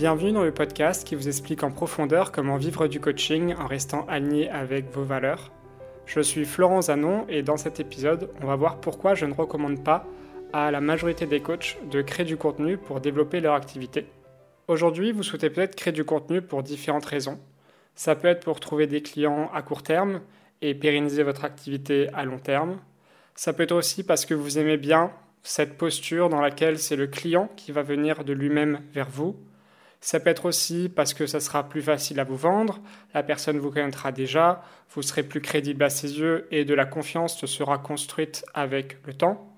Bienvenue dans le podcast qui vous explique en profondeur comment vivre du coaching en restant aligné avec vos valeurs. Je suis Florent Zanon et dans cet épisode, on va voir pourquoi je ne recommande pas à la majorité des coachs de créer du contenu pour développer leur activité. Aujourd'hui, vous souhaitez peut-être créer du contenu pour différentes raisons. Ça peut être pour trouver des clients à court terme et pérenniser votre activité à long terme. Ça peut être aussi parce que vous aimez bien cette posture dans laquelle c'est le client qui va venir de lui-même vers vous. Ça peut être aussi parce que ça sera plus facile à vous vendre, la personne vous connaîtra déjà, vous serez plus crédible à ses yeux et de la confiance se sera construite avec le temps.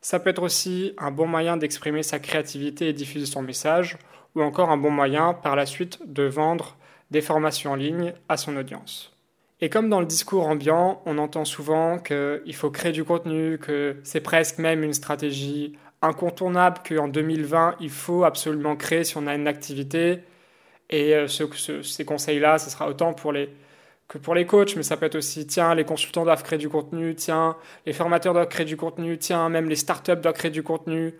Ça peut être aussi un bon moyen d'exprimer sa créativité et diffuser son message, ou encore un bon moyen par la suite de vendre des formations en ligne à son audience. Et comme dans le discours ambiant, on entend souvent qu'il faut créer du contenu, que c'est presque même une stratégie incontournable qu'en 2020, il faut absolument créer si on a une activité. Et euh, ces conseils-là, ce sera autant pour les, que pour les coachs, mais ça peut être aussi, tiens, les consultants doivent créer du contenu, tiens, les formateurs doivent créer du contenu, tiens, même les startups doivent créer du contenu.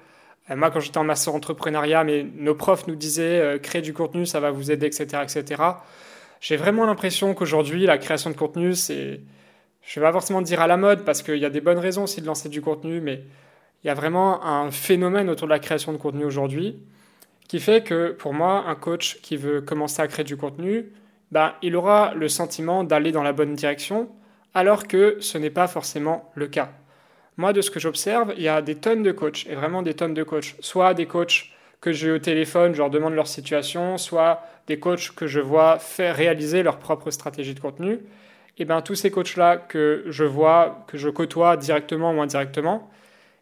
Euh, moi, quand j'étais en master entrepreneuriat, mais nos profs nous disaient, euh, créer du contenu, ça va vous aider, etc., etc. J'ai vraiment l'impression qu'aujourd'hui, la création de contenu, c'est, je vais pas forcément dire à la mode, parce qu'il y a des bonnes raisons aussi de lancer du contenu, mais il y a vraiment un phénomène autour de la création de contenu aujourd'hui qui fait que pour moi, un coach qui veut commencer à créer du contenu, ben, il aura le sentiment d'aller dans la bonne direction, alors que ce n'est pas forcément le cas. Moi, de ce que j'observe, il y a des tonnes de coachs, et vraiment des tonnes de coachs, soit des coachs que j'ai au téléphone, je leur demande leur situation, soit des coachs que je vois faire réaliser leur propre stratégie de contenu. Et bien tous ces coachs-là que je vois, que je côtoie directement ou indirectement,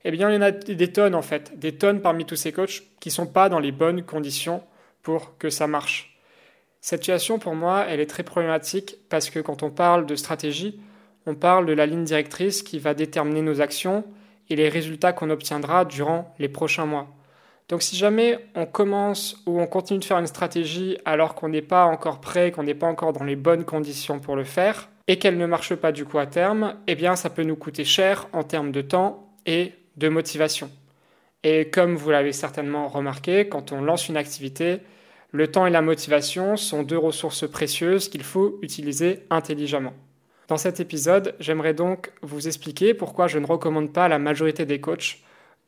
eh bien il y en a des tonnes en fait, des tonnes parmi tous ces coachs qui ne sont pas dans les bonnes conditions pour que ça marche. Cette situation pour moi, elle est très problématique parce que quand on parle de stratégie, on parle de la ligne directrice qui va déterminer nos actions et les résultats qu'on obtiendra durant les prochains mois. Donc si jamais on commence ou on continue de faire une stratégie alors qu'on n'est pas encore prêt, qu'on n'est pas encore dans les bonnes conditions pour le faire, et qu'elle ne marche pas du coup à terme, eh bien ça peut nous coûter cher en termes de temps et de motivation. Et comme vous l'avez certainement remarqué, quand on lance une activité, le temps et la motivation sont deux ressources précieuses qu'il faut utiliser intelligemment. Dans cet épisode, j'aimerais donc vous expliquer pourquoi je ne recommande pas à la majorité des coachs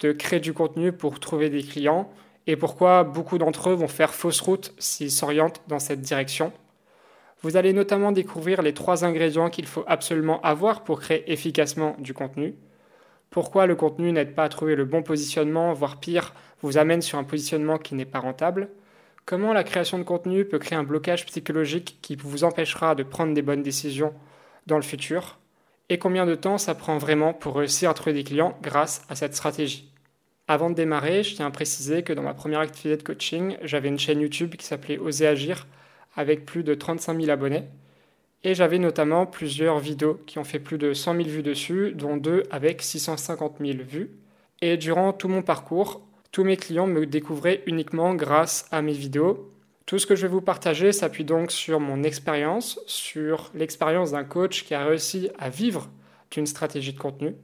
de créer du contenu pour trouver des clients et pourquoi beaucoup d'entre eux vont faire fausse route s'ils s'orientent dans cette direction. Vous allez notamment découvrir les trois ingrédients qu'il faut absolument avoir pour créer efficacement du contenu. Pourquoi le contenu n'aide pas à trouver le bon positionnement, voire pire, vous amène sur un positionnement qui n'est pas rentable? Comment la création de contenu peut créer un blocage psychologique qui vous empêchera de prendre des bonnes décisions dans le futur? Et combien de temps ça prend vraiment pour réussir à trouver des clients grâce à cette stratégie? Avant de démarrer, je tiens à préciser que dans ma première activité de coaching, j'avais une chaîne YouTube qui s'appelait Oser Agir avec plus de 35 000 abonnés. Et j'avais notamment plusieurs vidéos qui ont fait plus de 100 000 vues dessus, dont deux avec 650 000 vues. Et durant tout mon parcours, tous mes clients me découvraient uniquement grâce à mes vidéos tout ce que je vais vous partager s'appuie donc sur mon expérience, sur l'expérience d'un coach qui a réussi à vivre d'une stratégie de contenu.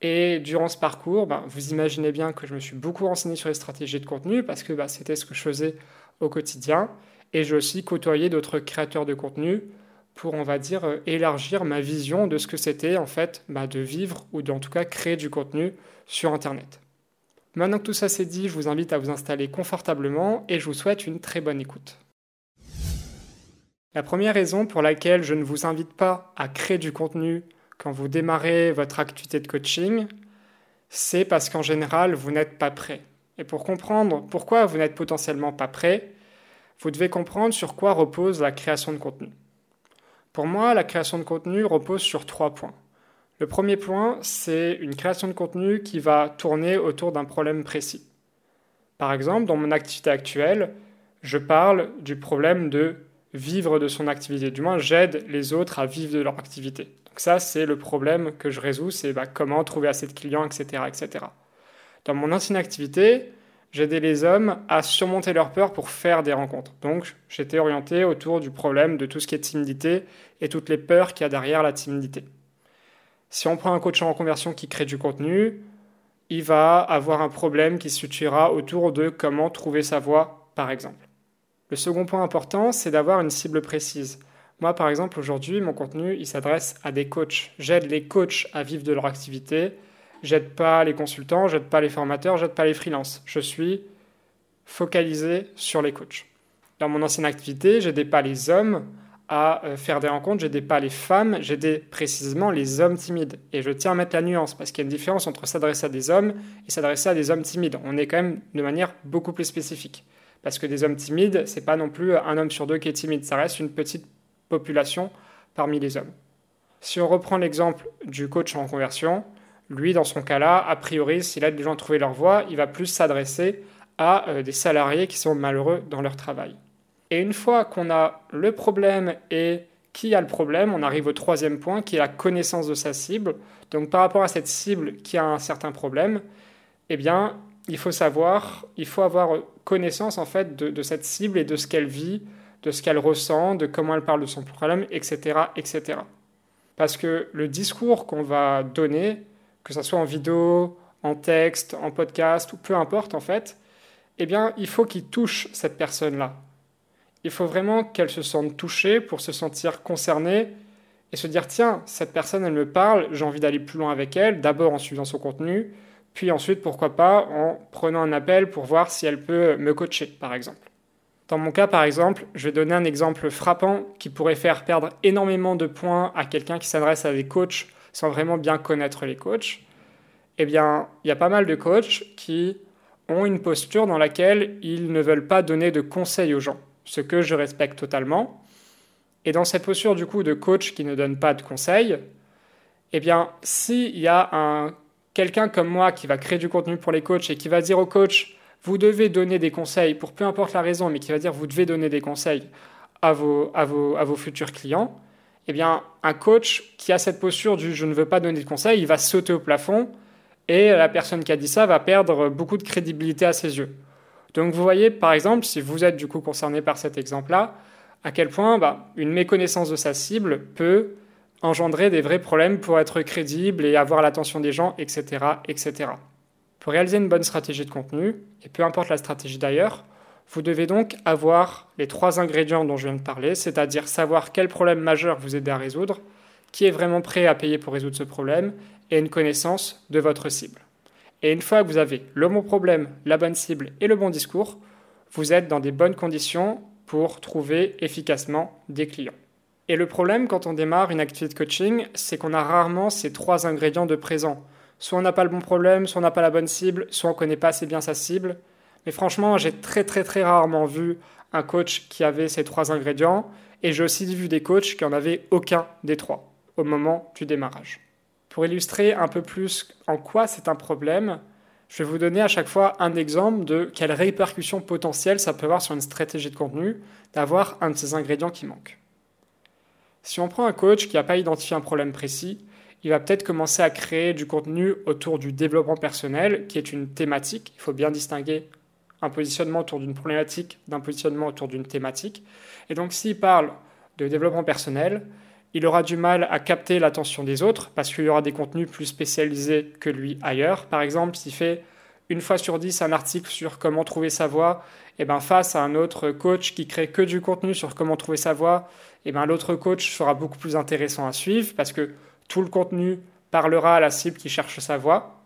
Et durant ce parcours, ben, vous imaginez bien que je me suis beaucoup renseigné sur les stratégies de contenu parce que ben, c'était ce que je faisais au quotidien. Et j'ai aussi côtoyé d'autres créateurs de contenu pour, on va dire, euh, élargir ma vision de ce que c'était en fait ben, de vivre ou d'en tout cas créer du contenu sur Internet. Maintenant que tout ça c'est dit, je vous invite à vous installer confortablement et je vous souhaite une très bonne écoute. La première raison pour laquelle je ne vous invite pas à créer du contenu quand vous démarrez votre activité de coaching, c'est parce qu'en général, vous n'êtes pas prêt. Et pour comprendre pourquoi vous n'êtes potentiellement pas prêt, vous devez comprendre sur quoi repose la création de contenu. Pour moi, la création de contenu repose sur trois points. Le premier point, c'est une création de contenu qui va tourner autour d'un problème précis. Par exemple, dans mon activité actuelle, je parle du problème de vivre de son activité. Du moins, j'aide les autres à vivre de leur activité. Donc ça, c'est le problème que je résous, c'est bah, comment trouver assez de clients, etc., etc. Dans mon ancienne activité, j'aidais les hommes à surmonter leur peur pour faire des rencontres. Donc, j'étais orienté autour du problème de tout ce qui est timidité et toutes les peurs qu'il y a derrière la timidité. Si on prend un coach en reconversion qui crée du contenu, il va avoir un problème qui se situera autour de comment trouver sa voix, par exemple. Le second point important, c'est d'avoir une cible précise. Moi, par exemple, aujourd'hui, mon contenu, il s'adresse à des coachs. J'aide les coachs à vivre de leur activité. J'aide pas les consultants, j'aide pas les formateurs, j'aide pas les freelances. Je suis focalisé sur les coachs. Dans mon ancienne activité, j'aidais pas les hommes à euh, faire des rencontres, j'aidais pas les femmes, j'aidais précisément les hommes timides. Et je tiens à mettre la nuance parce qu'il y a une différence entre s'adresser à des hommes et s'adresser à des hommes timides. On est quand même de manière beaucoup plus spécifique. Parce que des hommes timides, c'est pas non plus un homme sur deux qui est timide, ça reste une petite population parmi les hommes. Si on reprend l'exemple du coach en conversion, lui, dans son cas-là, a priori, s'il aide les gens à trouver leur voie, il va plus s'adresser à euh, des salariés qui sont malheureux dans leur travail. Et une fois qu'on a le problème et qui a le problème, on arrive au troisième point qui est la connaissance de sa cible. Donc par rapport à cette cible qui a un certain problème, eh bien, il faut savoir, il faut avoir connaissance en fait de, cette cible et de ce qu'elle vit, de ce qu'elle ressent, de comment elle parle de son problème, etc., etc. Parce que le discours qu'on va donner, que ce soit en vidéo, en texte, en podcast ou peu importe en fait, eh bien, il faut qu'il touche cette personne-là. Il faut vraiment qu'elle se sente touchée pour se sentir concernée et se dire tiens, cette personne, elle me parle, j'ai envie d'aller plus loin avec elle, d'abord en suivant son contenu, puis ensuite, pourquoi pas, en prenant un appel pour voir si elle peut me coacher, par exemple. Dans mon cas, par exemple, je vais donner un exemple frappant qui pourrait faire perdre énormément de points à quelqu'un qui s'adresse à des coachs sans vraiment bien connaître les coachs. Eh bien, il y a pas mal de coachs qui ont une posture dans laquelle ils ne veulent pas donner de conseils aux gens, ce que je respecte totalement. Et dans cette posture du coup de coach qui ne donne pas de conseils, eh bien, s'il y a un quelqu'un comme moi qui va créer du contenu pour les coachs et qui va dire au coach, vous devez donner des conseils pour peu importe la raison, mais qui va dire vous devez donner des conseils à vos, à vos, à vos futurs clients, eh bien, un coach qui a cette posture du je ne veux pas donner de conseils, il va sauter au plafond et la personne qui a dit ça va perdre beaucoup de crédibilité à ses yeux. Donc vous voyez, par exemple, si vous êtes du coup concerné par cet exemple-là, à quel point bah, une méconnaissance de sa cible peut engendrer des vrais problèmes pour être crédible et avoir l'attention des gens, etc., etc. Pour réaliser une bonne stratégie de contenu, et peu importe la stratégie d'ailleurs, vous devez donc avoir les trois ingrédients dont je viens de parler, c'est-à-dire savoir quel problème majeur vous aidez à résoudre, qui est vraiment prêt à payer pour résoudre ce problème, et une connaissance de votre cible. Et une fois que vous avez le bon problème, la bonne cible et le bon discours, vous êtes dans des bonnes conditions pour trouver efficacement des clients. Et le problème quand on démarre une activité de coaching, c'est qu'on a rarement ces trois ingrédients de présent. Soit on n'a pas le bon problème, soit on n'a pas la bonne cible, soit on ne connaît pas assez bien sa cible. Mais franchement, j'ai très très très rarement vu un coach qui avait ces trois ingrédients, et j'ai aussi vu des coachs qui n'en avaient aucun des trois au moment du démarrage. Pour illustrer un peu plus en quoi c'est un problème, je vais vous donner à chaque fois un exemple de quelles répercussions potentielles ça peut avoir sur une stratégie de contenu d'avoir un de ces ingrédients qui manque. Si on prend un coach qui n'a pas identifié un problème précis, il va peut-être commencer à créer du contenu autour du développement personnel, qui est une thématique. Il faut bien distinguer un positionnement autour d'une problématique d'un positionnement autour d'une thématique. Et donc s'il parle de développement personnel, il aura du mal à capter l'attention des autres parce qu'il y aura des contenus plus spécialisés que lui ailleurs. Par exemple, s'il fait une fois sur dix un article sur comment trouver sa voie, et eh ben face à un autre coach qui crée que du contenu sur comment trouver sa voie, et eh ben l'autre coach sera beaucoup plus intéressant à suivre parce que tout le contenu parlera à la cible qui cherche sa voie.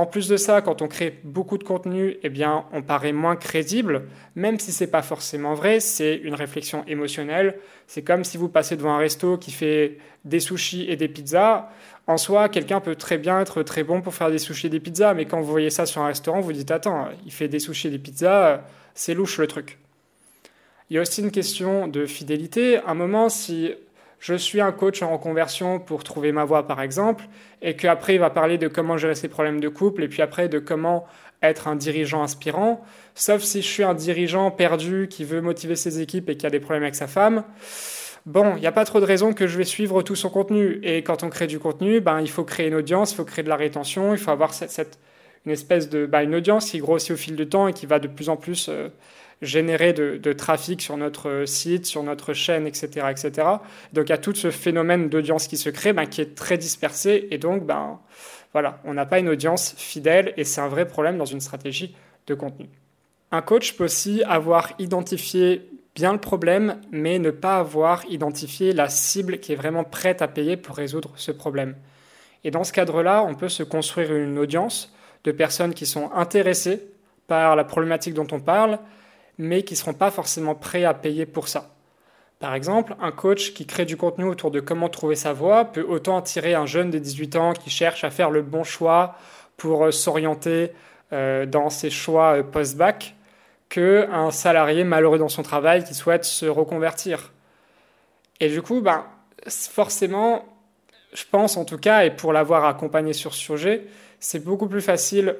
En plus de ça, quand on crée beaucoup de contenu, eh on paraît moins crédible, même si c'est pas forcément vrai, c'est une réflexion émotionnelle. C'est comme si vous passez devant un resto qui fait des sushis et des pizzas. En soi, quelqu'un peut très bien être très bon pour faire des sushis et des pizzas, mais quand vous voyez ça sur un restaurant, vous dites attends, il fait des sushis et des pizzas, c'est louche le truc. Il y a aussi une question de fidélité. Un moment, si je suis un coach en reconversion pour trouver ma voie, par exemple, et qu'après il va parler de comment gérer ses problèmes de couple, et puis après de comment être un dirigeant inspirant, sauf si je suis un dirigeant perdu qui veut motiver ses équipes et qui a des problèmes avec sa femme. Bon, il n'y a pas trop de raisons que je vais suivre tout son contenu. Et quand on crée du contenu, ben, il faut créer une audience, il faut créer de la rétention, il faut avoir cette, une espèce de ben, une audience qui grossit au fil du temps et qui va de plus en plus euh, générer de, trafic sur notre site, sur notre chaîne, etc. etc. Donc il y a tout ce phénomène d'audience qui se crée ben, qui est très dispersé et donc ben, voilà, on n'a pas une audience fidèle et c'est un vrai problème dans une stratégie de contenu. Un coach peut aussi avoir identifié bien le problème, mais ne pas avoir identifié la cible qui est vraiment prête à payer pour résoudre ce problème. Et dans ce cadre-là, on peut se construire une audience de personnes qui sont intéressées par la problématique dont on parle, mais qui ne seront pas forcément prêts à payer pour ça. Par exemple, un coach qui crée du contenu autour de comment trouver sa voie peut autant attirer un jeune de 18 ans qui cherche à faire le bon choix pour euh, s'orienter euh, dans ses choix euh, post-bac qu'un salarié malheureux dans son travail qui souhaite se reconvertir. Et du coup, ben, forcément, je pense en tout cas, et pour l'avoir accompagné sur ce sujet, c'est beaucoup plus facile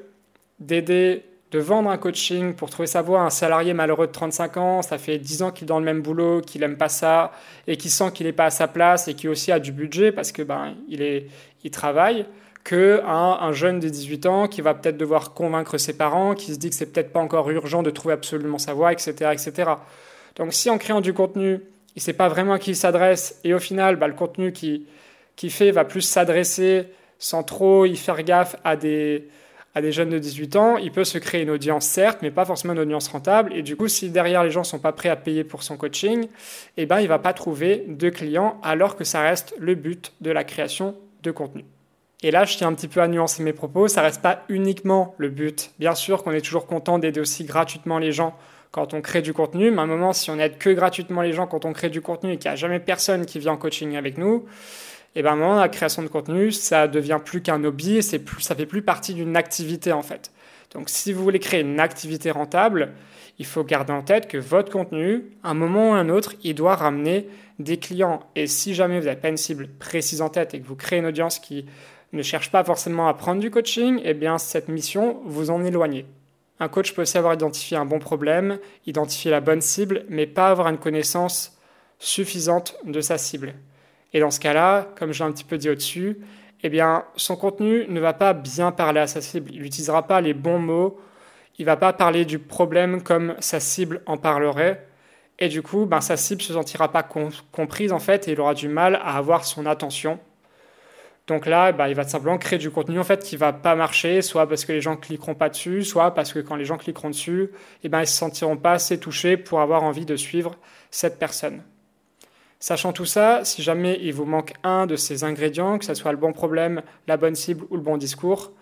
d'aider, de vendre un coaching pour trouver sa voie un salarié malheureux de 35 ans, ça fait 10 ans qu'il est dans le même boulot, qu'il n'aime pas ça, et qui sent qu'il n'est pas à sa place, et qui aussi a du budget parce que ben, il, est, il travaille, que un, jeune de 18 ans qui va peut-être devoir convaincre ses parents, qui se dit que c'est peut-être pas encore urgent de trouver absolument sa voie, etc., etc. Donc si en créant du contenu, il sait pas vraiment à qui il s'adresse, et au final, bah, le contenu qu'il qui fait va plus s'adresser sans trop y faire gaffe à des, à des jeunes de 18 ans, il peut se créer une audience certes, mais pas forcément une audience rentable. Et du coup, si derrière les gens sont pas prêts à payer pour son coaching, eh ben, il va pas trouver de clients alors que ça reste le but de la création de contenu. Et là, je tiens un petit peu à nuancer mes propos, ça reste pas uniquement le but. Bien sûr qu'on est toujours content d'aider aussi gratuitement les gens quand on crée du contenu, mais à un moment, si on aide que gratuitement les gens quand on crée du contenu et qu'il n'y a jamais personne qui vient en coaching avec nous, et ben moment, la création de contenu, ça devient plus qu'un hobby c'est plus, ça fait plus partie d'une activité en fait. Donc si vous voulez créer une activité rentable, il faut garder en tête que votre contenu, à un moment ou à un autre, il doit ramener des clients. Et si jamais vous n'avez pas une cible précise en tête et que vous créez une audience qui ne cherche pas forcément à prendre du coaching, eh bien cette mission vous en éloignez. Un coach peut aussi avoir identifié un bon problème, identifier la bonne cible, mais pas avoir une connaissance suffisante de sa cible. Et dans ce cas-là, comme je l'ai un petit peu dit au-dessus, eh bien son contenu ne va pas bien parler à sa cible. Il n'utilisera pas les bons mots, il va pas parler du problème comme sa cible en parlerait. Et du coup, ben, sa cible se sentira pas comprise en fait et il aura du mal à avoir son attention donc là, bah, il va simplement créer du contenu en fait qui va pas marcher, soit parce que les gens cliqueront pas dessus, soit parce que quand les gens cliqueront dessus, eh ben, ils se sentiront pas assez touchés pour avoir envie de suivre cette personne. Sachant tout ça, si jamais il vous manque un de ces ingrédients, que ce soit le bon problème, la bonne cible ou le bon discours,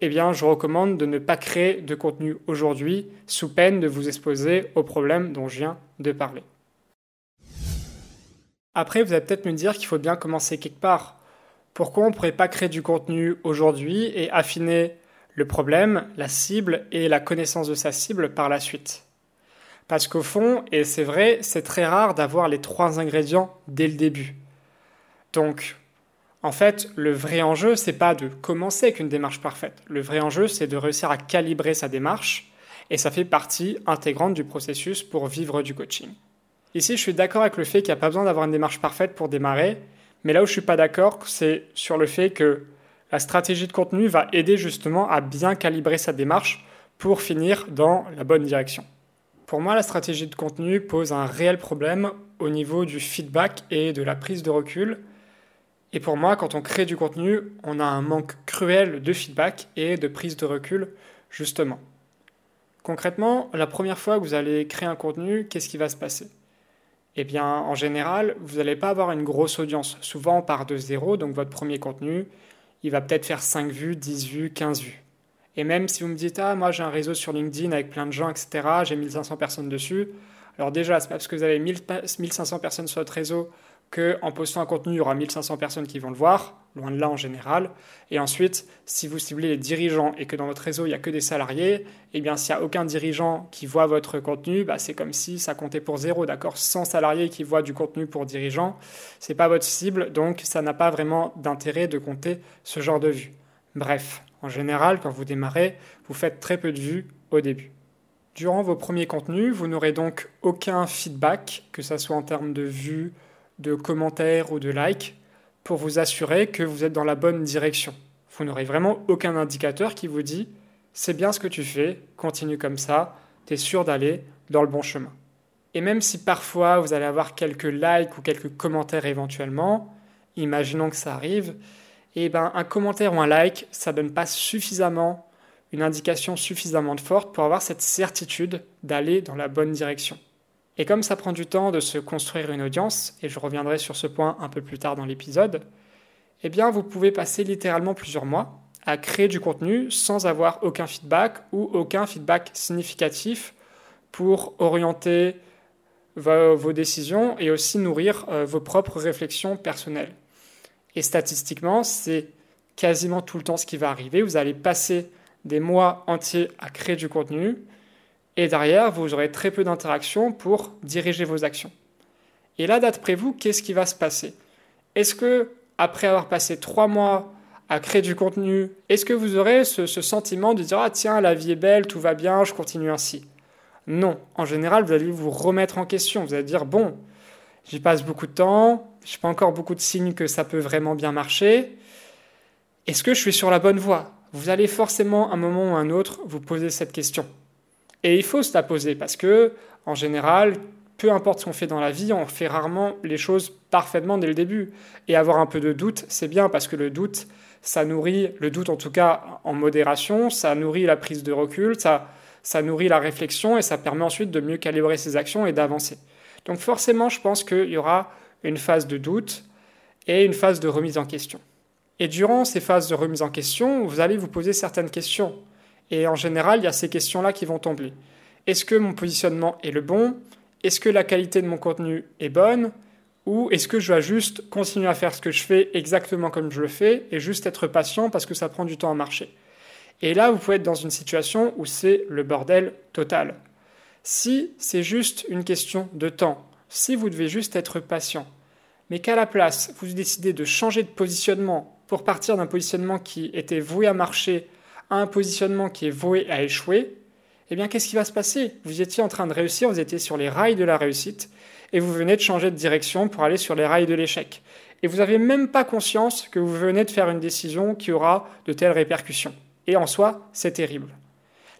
eh bien, je recommande de ne pas créer de contenu aujourd'hui, sous peine de vous exposer au problème dont je viens de parler. Après, vous allez peut-être me dire qu'il faut bien commencer quelque part. Pourquoi on ne pourrait pas créer du contenu aujourd'hui et affiner le problème, la cible et la connaissance de sa cible par la suite? Parce qu'au fond, et c'est vrai, c'est très rare d'avoir les trois ingrédients dès le début. Donc, en fait, le vrai enjeu, c'est pas de commencer avec une démarche parfaite. Le vrai enjeu, c'est de réussir à calibrer sa démarche, et ça fait partie intégrante du processus pour vivre du coaching. Ici, je suis d'accord avec le fait qu'il n'y a pas besoin d'avoir une démarche parfaite pour démarrer, mais là où je suis pas d'accord, c'est sur le fait que la stratégie de contenu va aider justement à bien calibrer sa démarche pour finir dans la bonne direction. Pour moi, la stratégie de contenu pose un réel problème au niveau du feedback et de la prise de recul. Et pour moi, quand on crée du contenu, on a un manque cruel de feedback et de prise de recul, justement. Concrètement, la première fois que vous allez créer un contenu, qu'est-ce qui va se passer? Eh bien, en général, vous n'allez pas avoir une grosse audience. Souvent, on part de zéro, donc votre premier contenu, il va peut-être faire 5 vues, 10 vues, 15 vues. Et même si vous me dites, ah, moi j'ai un réseau sur LinkedIn avec plein de gens, etc., j'ai 1500 personnes dessus. Alors déjà, c'est pas parce que vous avez 1500 personnes sur votre réseau qu'en postant un contenu, il y aura 1500 personnes qui vont le voir, loin de là en général. Et ensuite, si vous ciblez les dirigeants et que dans votre réseau, il n'y a que des salariés, eh bien, s'il n'y a aucun dirigeant qui voit votre contenu, bah, c'est comme si ça comptait pour zéro, d'accord? 100 salariés qui voient du contenu pour dirigeants, ce n'est pas votre cible, donc ça n'a pas vraiment d'intérêt de compter ce genre de vues. Bref, en général, quand vous démarrez, vous faites très peu de vues au début. Durant vos premiers contenus, vous n'aurez donc aucun feedback, que ce soit en termes de vues, de commentaires ou de likes pour vous assurer que vous êtes dans la bonne direction. Vous n'aurez vraiment aucun indicateur qui vous dit c'est bien ce que tu fais, continue comme ça, tu es sûr d'aller dans le bon chemin. Et même si parfois vous allez avoir quelques likes ou quelques commentaires éventuellement, imaginons que ça arrive, et eh ben un commentaire ou un like, ça donne pas suffisamment une indication suffisamment forte pour avoir cette certitude d'aller dans la bonne direction. Et comme ça prend du temps de se construire une audience, et je reviendrai sur ce point un peu plus tard dans l'épisode, eh bien vous pouvez passer littéralement plusieurs mois à créer du contenu sans avoir aucun feedback ou aucun feedback significatif pour orienter vos, décisions et aussi nourrir euh, vos propres réflexions personnelles. Et statistiquement, c'est quasiment tout le temps ce qui va arriver. Vous allez passer des mois entiers à créer du contenu et derrière, vous aurez très peu d'interactions pour diriger vos actions. Et là, d'après vous, qu'est-ce qui va se passer? Est-ce que, après avoir passé trois mois à créer du contenu, est-ce que vous aurez ce, sentiment de dire Ah, tiens, la vie est belle, tout va bien, je continue ainsi? Non. En général, vous allez vous remettre en question. Vous allez dire Bon, j'y passe beaucoup de temps, je n'ai pas encore beaucoup de signes que ça peut vraiment bien marcher. Est-ce que je suis sur la bonne voie? Vous allez forcément, un moment ou un autre, vous poser cette question. Et il faut se la poser parce que, en général, peu importe ce qu'on fait dans la vie, on fait rarement les choses parfaitement dès le début. Et avoir un peu de doute, c'est bien parce que le doute, ça nourrit, le doute en tout cas en modération, ça nourrit la prise de recul, ça, ça nourrit la réflexion et ça permet ensuite de mieux calibrer ses actions et d'avancer. Donc forcément, je pense qu'il y aura une phase de doute et une phase de remise en question. Et durant ces phases de remise en question, vous allez vous poser certaines questions. Et en général, il y a ces questions-là qui vont tomber. Est-ce que mon positionnement est le bon? Est-ce que la qualité de mon contenu est bonne? Ou est-ce que je dois juste continuer à faire ce que je fais exactement comme je le fais et juste être patient parce que ça prend du temps à marcher? Et là, vous pouvez être dans une situation où c'est le bordel total. Si c'est juste une question de temps, si vous devez juste être patient, mais qu'à la place, vous décidez de changer de positionnement pour partir d'un positionnement qui était voué à marcher un positionnement qui est voué à échouer, eh bien qu'est-ce qui va se passer? Vous étiez en train de réussir, vous étiez sur les rails de la réussite, et vous venez de changer de direction pour aller sur les rails de l'échec. Et vous n'avez même pas conscience que vous venez de faire une décision qui aura de telles répercussions. Et en soi, c'est terrible.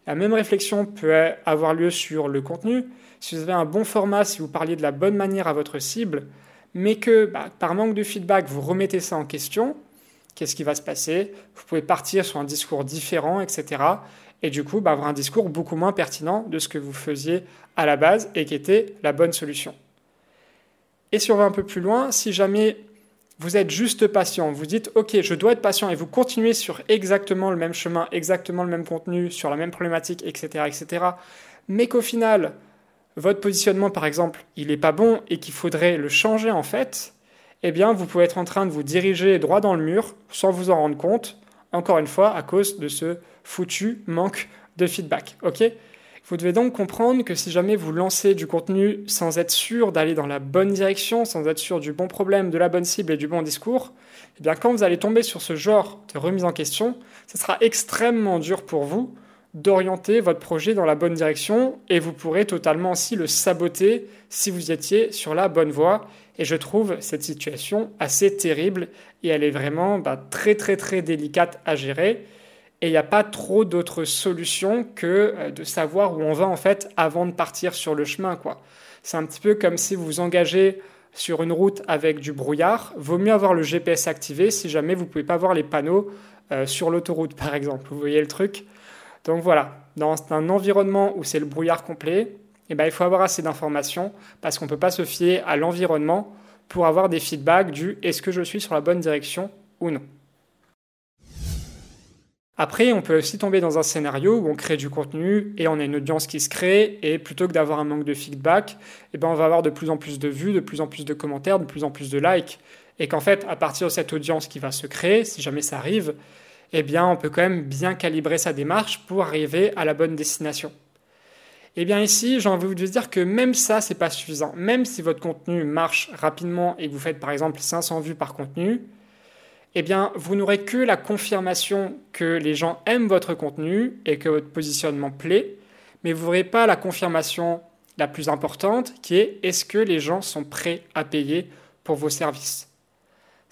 La même réflexion peut avoir lieu sur le contenu. Si vous avez un bon format, si vous parliez de la bonne manière à votre cible, mais que bah, par manque de feedback, vous remettez ça en question, qu'est-ce qui va se passer? Vous pouvez partir sur un discours différent, etc. Et du coup, bah, avoir un discours beaucoup moins pertinent de ce que vous faisiez à la base et qui était la bonne solution. Et si on va un peu plus loin, si jamais vous êtes juste patient, vous dites OK, je dois être patient et vous continuez sur exactement le même chemin, exactement le même contenu, sur la même problématique, etc., etc., mais qu'au final, votre positionnement, par exemple, il n'est pas bon et qu'il faudrait le changer en fait, eh bien, vous pouvez être en train de vous diriger droit dans le mur sans vous en rendre compte, encore une fois, à cause de ce foutu manque de feedback. Ok? Vous devez donc comprendre que si jamais vous lancez du contenu sans être sûr d'aller dans la bonne direction, sans être sûr du bon problème, de la bonne cible et du bon discours, eh bien, quand vous allez tomber sur ce genre de remise en question, ce sera extrêmement dur pour vous d'orienter votre projet dans la bonne direction et vous pourrez totalement aussi le saboter si vous étiez sur la bonne voie. Et je trouve cette situation assez terrible et elle est vraiment bah, très très très délicate à gérer. Et il n'y a pas trop d'autres solutions que euh, de savoir où on va en fait avant de partir sur le chemin. quoi. C'est un petit peu comme si vous vous engagez sur une route avec du brouillard. Vaut mieux avoir le GPS activé si jamais vous ne pouvez pas voir les panneaux euh, sur l'autoroute par exemple. Vous voyez le truc? Donc voilà, dans un environnement où c'est le brouillard complet, eh ben, il faut avoir assez d'informations parce qu'on ne peut pas se fier à l'environnement pour avoir des feedbacks du est-ce que je suis sur la bonne direction ou non? Après, on peut aussi tomber dans un scénario où on crée du contenu et on a une audience qui se crée et plutôt que d'avoir un manque de feedback, eh ben on va avoir de plus en plus de vues, de plus en plus de commentaires, de plus en plus de likes. Et qu'en fait, à partir de cette audience qui va se créer, si jamais ça arrive, eh bien, on peut quand même bien calibrer sa démarche pour arriver à la bonne destination. Eh bien ici, j'ai envie de vous dire que même ça, c'est pas suffisant. Même si votre contenu marche rapidement et que vous faites par exemple 500 vues par contenu, eh bien, vous n'aurez que la confirmation que les gens aiment votre contenu et que votre positionnement plaît, mais vous n'aurez pas la confirmation la plus importante qui est est-ce que les gens sont prêts à payer pour vos services?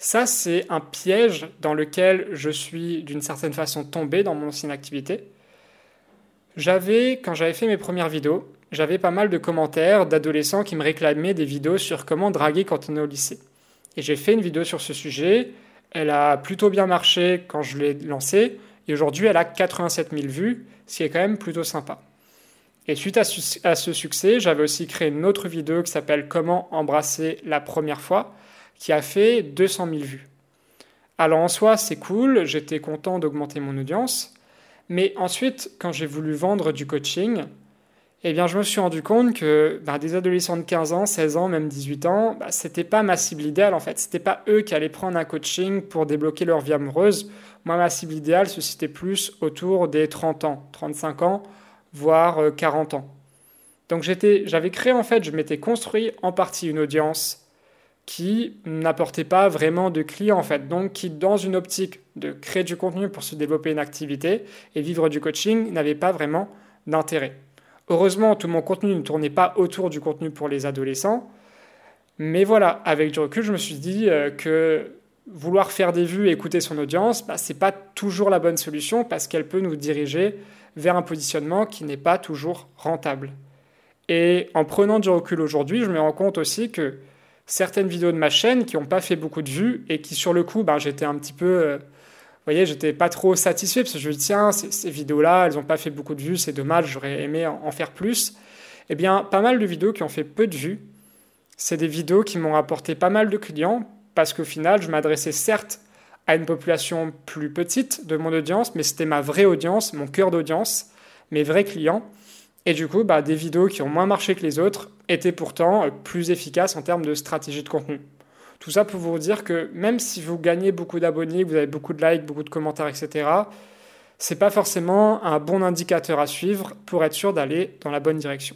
Ça, c'est un piège dans lequel je suis d'une certaine façon tombé dans mon ancienne. J'avais, quand j'avais fait mes premières vidéos, j'avais pas mal de commentaires d'adolescents qui me réclamaient des vidéos sur comment draguer quand on est au lycée. Et j'ai fait une vidéo sur ce sujet. Elle a plutôt bien marché quand je l'ai lancée. Et aujourd'hui, elle a 87 000 vues, ce qui est quand même plutôt sympa. Et suite à, ce succès, j'avais aussi créé une autre vidéo qui s'appelle Comment embrasser la première fois, qui a fait 200 000 vues. Alors en soi, c'est cool, j'étais content d'augmenter mon audience, mais ensuite, quand j'ai voulu vendre du coaching, eh bien, je me suis rendu compte que bah, des adolescents de 15 ans, 16 ans, même 18 ans, bah, c'était pas ma cible idéale en fait. C'était pas eux qui allaient prendre un coaching pour débloquer leur vie amoureuse. Moi, ma cible idéale, c'était plus autour des 30 ans, 35 ans, voire 40 euh, ans. Donc j'avais créé en fait, je m'étais construit en partie une audience qui n'apportait pas vraiment de clients en fait, donc qui dans une optique de créer du contenu pour se développer une activité et vivre du coaching n'avait pas vraiment d'intérêt. Heureusement, tout mon contenu ne tournait pas autour du contenu pour les adolescents, mais voilà, avec du recul, je me suis dit euh, que vouloir faire des vues et écouter son audience, bah, ce n'est pas toujours la bonne solution parce qu'elle peut nous diriger vers un positionnement qui n'est pas toujours rentable. Et en prenant du recul aujourd'hui, je me rends compte aussi que certaines vidéos de ma chaîne qui n'ont pas fait beaucoup de vues et qui sur le coup, ben, j'étais un petit peu... Euh, vous voyez, j'étais pas trop satisfait parce que je me dis, tiens, ces, vidéos-là, elles n'ont pas fait beaucoup de vues, c'est dommage, j'aurais aimé en, faire plus. Eh bien, pas mal de vidéos qui ont fait peu de vues, c'est des vidéos qui m'ont apporté pas mal de clients parce qu'au final, je m'adressais certes à une population plus petite de mon audience, mais c'était ma vraie audience, mon cœur d'audience, mes vrais clients. Et du coup, bah, des vidéos qui ont moins marché que les autres étaient pourtant euh, plus efficaces en termes de stratégie de contenu. Tout ça pour vous dire que même si vous gagnez beaucoup d'abonnés, vous avez beaucoup de likes, beaucoup de commentaires, etc., c'est pas forcément un bon indicateur à suivre pour être sûr d'aller dans la bonne direction.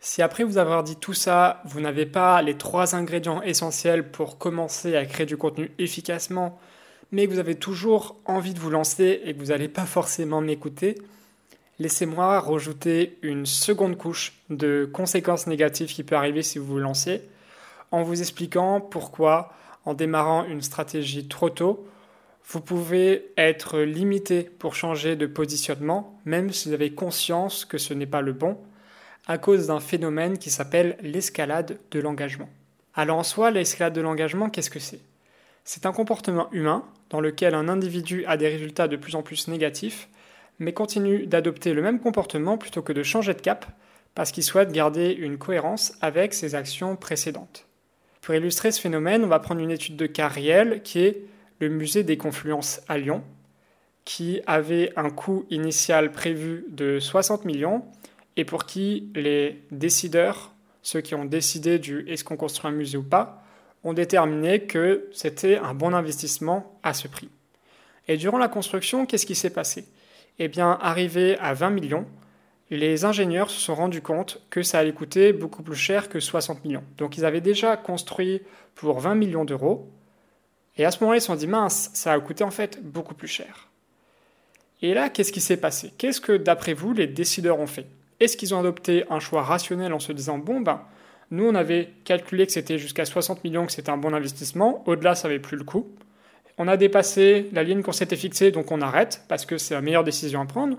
Si après vous avoir dit tout ça, vous n'avez pas les trois ingrédients essentiels pour commencer à créer du contenu efficacement, mais que vous avez toujours envie de vous lancer et que vous n'allez pas forcément m'écouter, laissez-moi rajouter une seconde couche de conséquences négatives qui peut arriver si vous vous lancez, en vous expliquant pourquoi, en démarrant une stratégie trop tôt, vous pouvez être limité pour changer de positionnement, même si vous avez conscience que ce n'est pas le bon, à cause d'un phénomène qui s'appelle l'escalade de l'engagement. Alors en soi, l'escalade de l'engagement, qu'est-ce que c'est? C'est un comportement humain dans lequel un individu a des résultats de plus en plus négatifs, mais continue d'adopter le même comportement plutôt que de changer de cap, parce qu'il souhaite garder une cohérence avec ses actions précédentes. Pour illustrer ce phénomène, on va prendre une étude de cas réel qui est le musée des confluences à Lyon, qui avait un coût initial prévu de 60 millions et pour qui les décideurs, ceux qui ont décidé du est-ce qu'on construit un musée ou pas, ont déterminé que c'était un bon investissement à ce prix. Et durant la construction, qu'est-ce qui s'est passé? Eh bien, arrivé à 20 millions, les ingénieurs se sont rendus compte que ça allait coûter beaucoup plus cher que 60 millions. Donc ils avaient déjà construit pour 20 millions d'euros, et à ce moment-là, ils se sont dit, mince, ça a coûté en fait beaucoup plus cher. Et là, qu'est-ce qui s'est passé? Qu'est-ce que, d'après vous, les décideurs ont fait? Est-ce qu'ils ont adopté un choix rationnel en se disant bon ben nous on avait calculé que c'était jusqu'à 60 millions que c'était un bon investissement, au-delà ça n'avait plus le coût. On a dépassé la ligne qu'on s'était fixée donc on arrête parce que c'est la meilleure décision à prendre.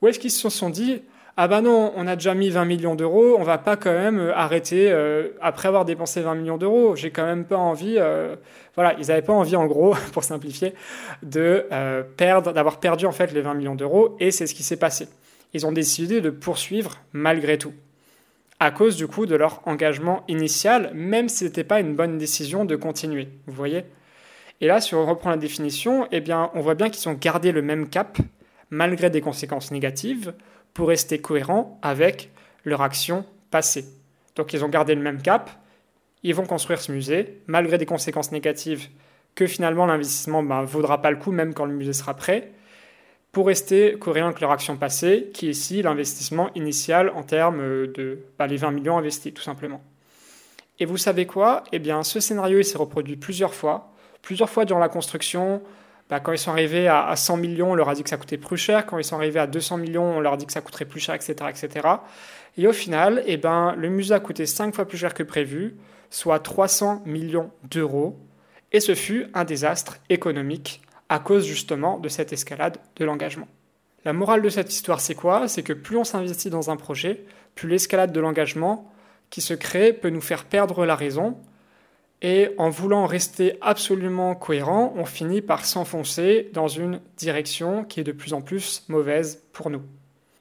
Ou est-ce qu'ils se sont dit ah ben non, on a déjà mis 20 millions d'euros, on va pas quand même euh, arrêter euh, après avoir dépensé 20 millions d'euros. J'ai quand même pas envie, euh, voilà, ils n'avaient pas envie en gros, pour simplifier, de perdre, d'avoir perdu en fait les 20 millions d'euros, et c'est ce qui s'est passé ils ont décidé de poursuivre malgré tout, à cause du coup de leur engagement initial, même si ce n'était pas une bonne décision de continuer. Vous voyez? Et là, si on reprend la définition, eh on voit bien qu'ils ont gardé le même cap, malgré des conséquences négatives, pour rester cohérents avec leur action passée. Donc ils ont gardé le même cap, ils vont construire ce musée, malgré des conséquences négatives, que finalement l'investissement ne ben, vaudra pas le coup même quand le musée sera prêt, pour rester cohérent avec leur action passée, qui est ici l'investissement initial en termes de bah, les 20 millions investis, tout simplement. Et vous savez quoi? Eh ce scénario s'est reproduit plusieurs fois, plusieurs fois durant la construction. Bah, quand ils sont arrivés à 100 millions, on leur a dit que ça coûtait plus cher. Quand ils sont arrivés à 200 millions, on leur a dit que ça coûterait plus cher, etc., etc. Et au final, eh ben, le musée a coûté 5 fois plus cher que prévu, soit 300 millions d'euros. Et ce fut un désastre économique à cause justement de cette escalade de l'engagement. La morale de cette histoire, c'est quoi? C'est que plus on s'investit dans un projet, plus l'escalade de l'engagement qui se crée peut nous faire perdre la raison. Et en voulant rester absolument cohérent, on finit par s'enfoncer dans une direction qui est de plus en plus mauvaise pour nous.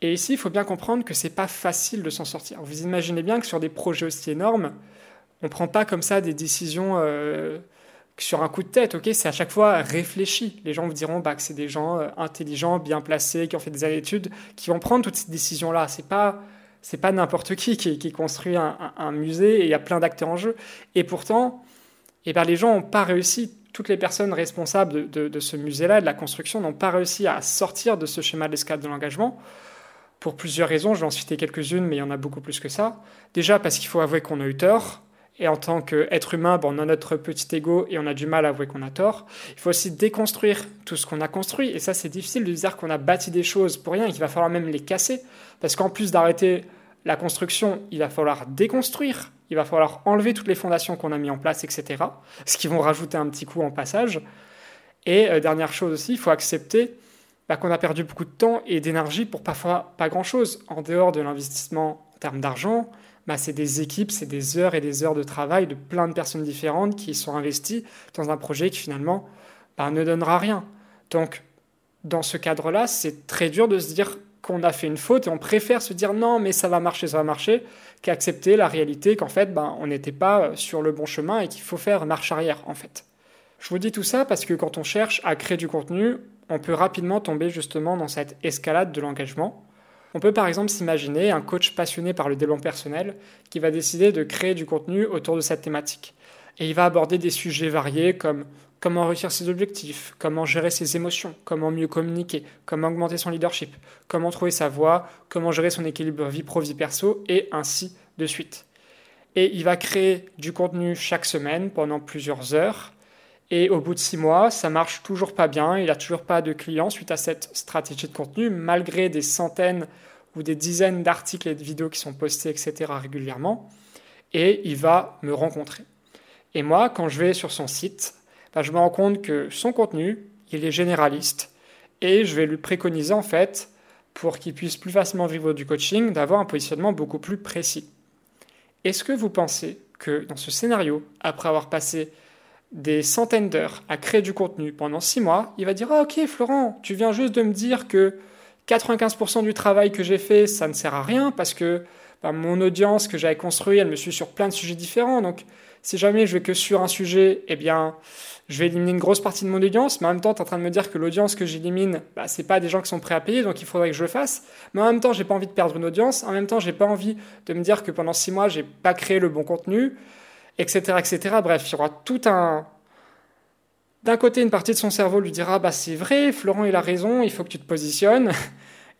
Et ici, il faut bien comprendre que c'est pas facile de s'en sortir. Vous imaginez bien que sur des projets aussi énormes, on prend pas comme ça des décisions euh, sur un coup de tête, ok? C'est à chaque fois réfléchi. Les gens vous diront bah, que c'est des gens euh, intelligents, bien placés, qui ont fait des études, qui vont prendre toutes ces décisions-là. C'est pas c'est pas n'importe qui, qui construit un, musée et il y a plein d'acteurs en jeu. Et pourtant, eh ben, les gens n'ont pas réussi. Toutes les personnes responsables de, ce musée-là, de la construction, n'ont pas réussi à sortir de ce schéma d'escalade de l'engagement pour plusieurs raisons. Je vais en citer quelques-unes, mais il y en a beaucoup plus que ça. Déjà parce qu'il faut avouer qu'on a eu tort. Et en tant qu'être humain, bon, on a notre petit ego et on a du mal à avouer qu'on a tort. Il faut aussi déconstruire tout ce qu'on a construit. Et ça, c'est difficile de dire qu'on a bâti des choses pour rien et qu'il va falloir même les casser. Parce qu'en plus d'arrêter la construction, il va falloir déconstruire. Il va falloir enlever toutes les fondations qu'on a mis en place, etc. Ce qui vont rajouter un petit coup en passage. Et euh, dernière chose aussi, il faut accepter bah, qu'on a perdu beaucoup de temps et d'énergie pour parfois pas grand-chose. En dehors de l'investissement en termes d'argent, bah, c'est des équipes, c'est des heures et des heures de travail de plein de personnes différentes qui sont investies dans un projet qui finalement bah, ne donnera rien. Donc, dans ce cadre-là, c'est très dur de se dire qu'on a fait une faute et on préfère se dire non, mais ça va marcher, ça va marcher, qu'accepter la réalité qu'en fait, ben, on n'était pas sur le bon chemin et qu'il faut faire marche arrière, en fait. Je vous dis tout ça parce que quand on cherche à créer du contenu, on peut rapidement tomber justement dans cette escalade de l'engagement on peut par exemple s'imaginer un coach passionné par le développement personnel qui va décider de créer du contenu autour de cette thématique. Et il va aborder des sujets variés comme comment réussir ses objectifs, comment gérer ses émotions, comment mieux communiquer, comment augmenter son leadership, comment trouver sa voie, comment gérer son équilibre vie pro-vie perso, et ainsi de suite. Et il va créer du contenu chaque semaine pendant plusieurs heures. Et au bout de six mois, ça marche toujours pas bien. Il n'a toujours pas de clients suite à cette stratégie de contenu, malgré des centaines ou des dizaines d'articles et de vidéos qui sont postés, etc. régulièrement. Et il va me rencontrer. Et moi, quand je vais sur son site, bah, je me rends compte que son contenu, il est généraliste. Et je vais lui préconiser, en fait, pour qu'il puisse plus facilement vivre du coaching, d'avoir un positionnement beaucoup plus précis. Est-ce que vous pensez que dans ce scénario, après avoir passé des centaines d'heures à créer du contenu pendant six mois, il va dire Ah, ok, Florent, tu viens juste de me dire que 95% du travail que j'ai fait, ça ne sert à rien parce que bah, mon audience que j'avais construite, elle me suit sur plein de sujets différents. Donc, si jamais je vais que sur un sujet, eh bien, je vais éliminer une grosse partie de mon audience. Mais en même temps, tu es en train de me dire que l'audience que j'élimine, bah, ce n'est pas des gens qui sont prêts à payer, donc il faudrait que je le fasse. Mais en même temps, j'ai pas envie de perdre une audience. En même temps, j'ai pas envie de me dire que pendant six mois, j'ai pas créé le bon contenu etc., etc. Bref, il y aura tout un... D'un côté, une partie de son cerveau lui dira bah c'est vrai, Florent il a raison, il faut que tu te positionnes.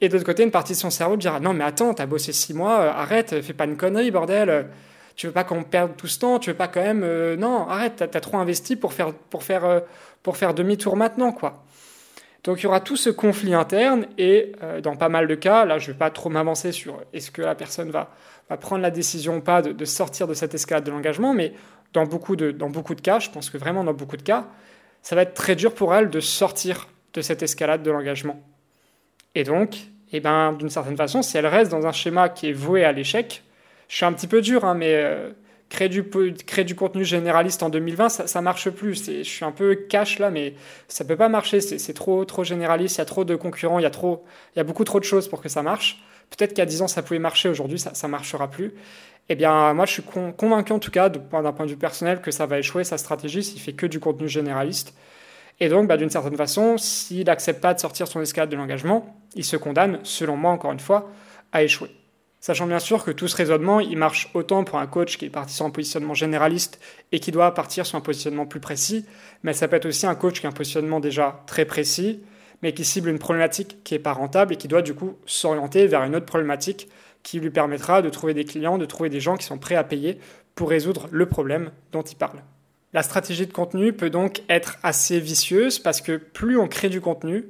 Et de l'autre côté, une partie de son cerveau lui dira non mais attends, t'as bossé six mois, euh, arrête, fais pas une connerie bordel. Tu veux pas qu'on perde tout ce temps, tu veux pas quand même euh, non arrête, t'as as trop investi pour faire pour faire euh, faire demi-tour maintenant quoi. Donc il y aura tout ce conflit interne et dans pas mal de cas, là je vais pas trop m'avancer sur est-ce que la personne va prendre la décision ou pas de, sortir de cette escalade de l'engagement, mais dans beaucoup, de, dans beaucoup de cas, je pense que vraiment dans beaucoup de cas, ça va être très dur pour elle de sortir de cette escalade de l'engagement. Et donc, eh ben, d'une certaine façon, si elle reste dans un schéma qui est voué à l'échec, je suis un petit peu dur, hein, mais euh, créer, du, créer du contenu généraliste en 2020, ça, ne marche plus. Je suis un peu cash là, mais ça peut pas marcher. C'est trop, trop généraliste, il y a trop de concurrents, il y, a trop, il y a beaucoup trop de choses pour que ça marche. Peut-être a 10 ans, ça pouvait marcher, aujourd'hui, ça ne marchera plus. Eh bien, moi, je suis convaincu, en tout cas, d'un point de vue personnel, que ça va échouer, sa stratégie, s'il fait que du contenu généraliste. Et donc, bah, d'une certaine façon, s'il n'accepte pas de sortir son escalade de l'engagement, il se condamne, selon moi, encore une fois, à échouer. Sachant bien sûr que tout ce raisonnement, il marche autant pour un coach qui est parti sur un positionnement généraliste et qui doit partir sur un positionnement plus précis, mais ça peut être aussi un coach qui a un positionnement déjà très précis, mais qui cible une problématique qui n'est pas rentable et qui doit du coup s'orienter vers une autre problématique qui lui permettra de trouver des clients, de trouver des gens qui sont prêts à payer pour résoudre le problème dont il parle. La stratégie de contenu peut donc être assez vicieuse parce que plus on crée du contenu,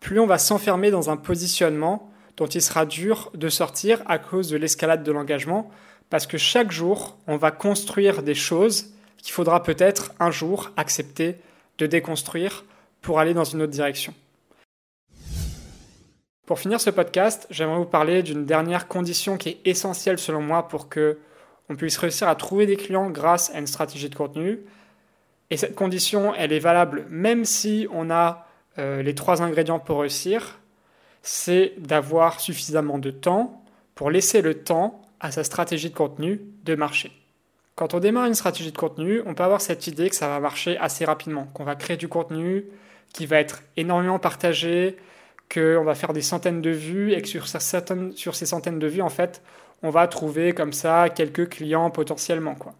plus on va s'enfermer dans un positionnement dont il sera dur de sortir à cause de l'escalade de l'engagement, parce que chaque jour, on va construire des choses qu'il faudra peut-être un jour accepter de déconstruire pour aller dans une autre direction. Pour finir ce podcast, j'aimerais vous parler d'une dernière condition qui est essentielle selon moi pour que on puisse réussir à trouver des clients grâce à une stratégie de contenu. Et cette condition, elle est valable même si on a euh, les trois ingrédients pour réussir, c'est d'avoir suffisamment de temps pour laisser le temps à sa stratégie de contenu de marcher. Quand on démarre une stratégie de contenu, on peut avoir cette idée que ça va marcher assez rapidement, qu'on va créer du contenu qui va être énormément partagé, qu'on va faire des centaines de vues et que sur, ces centaines de vues, en fait, on va trouver comme ça quelques clients potentiellement. Quoi.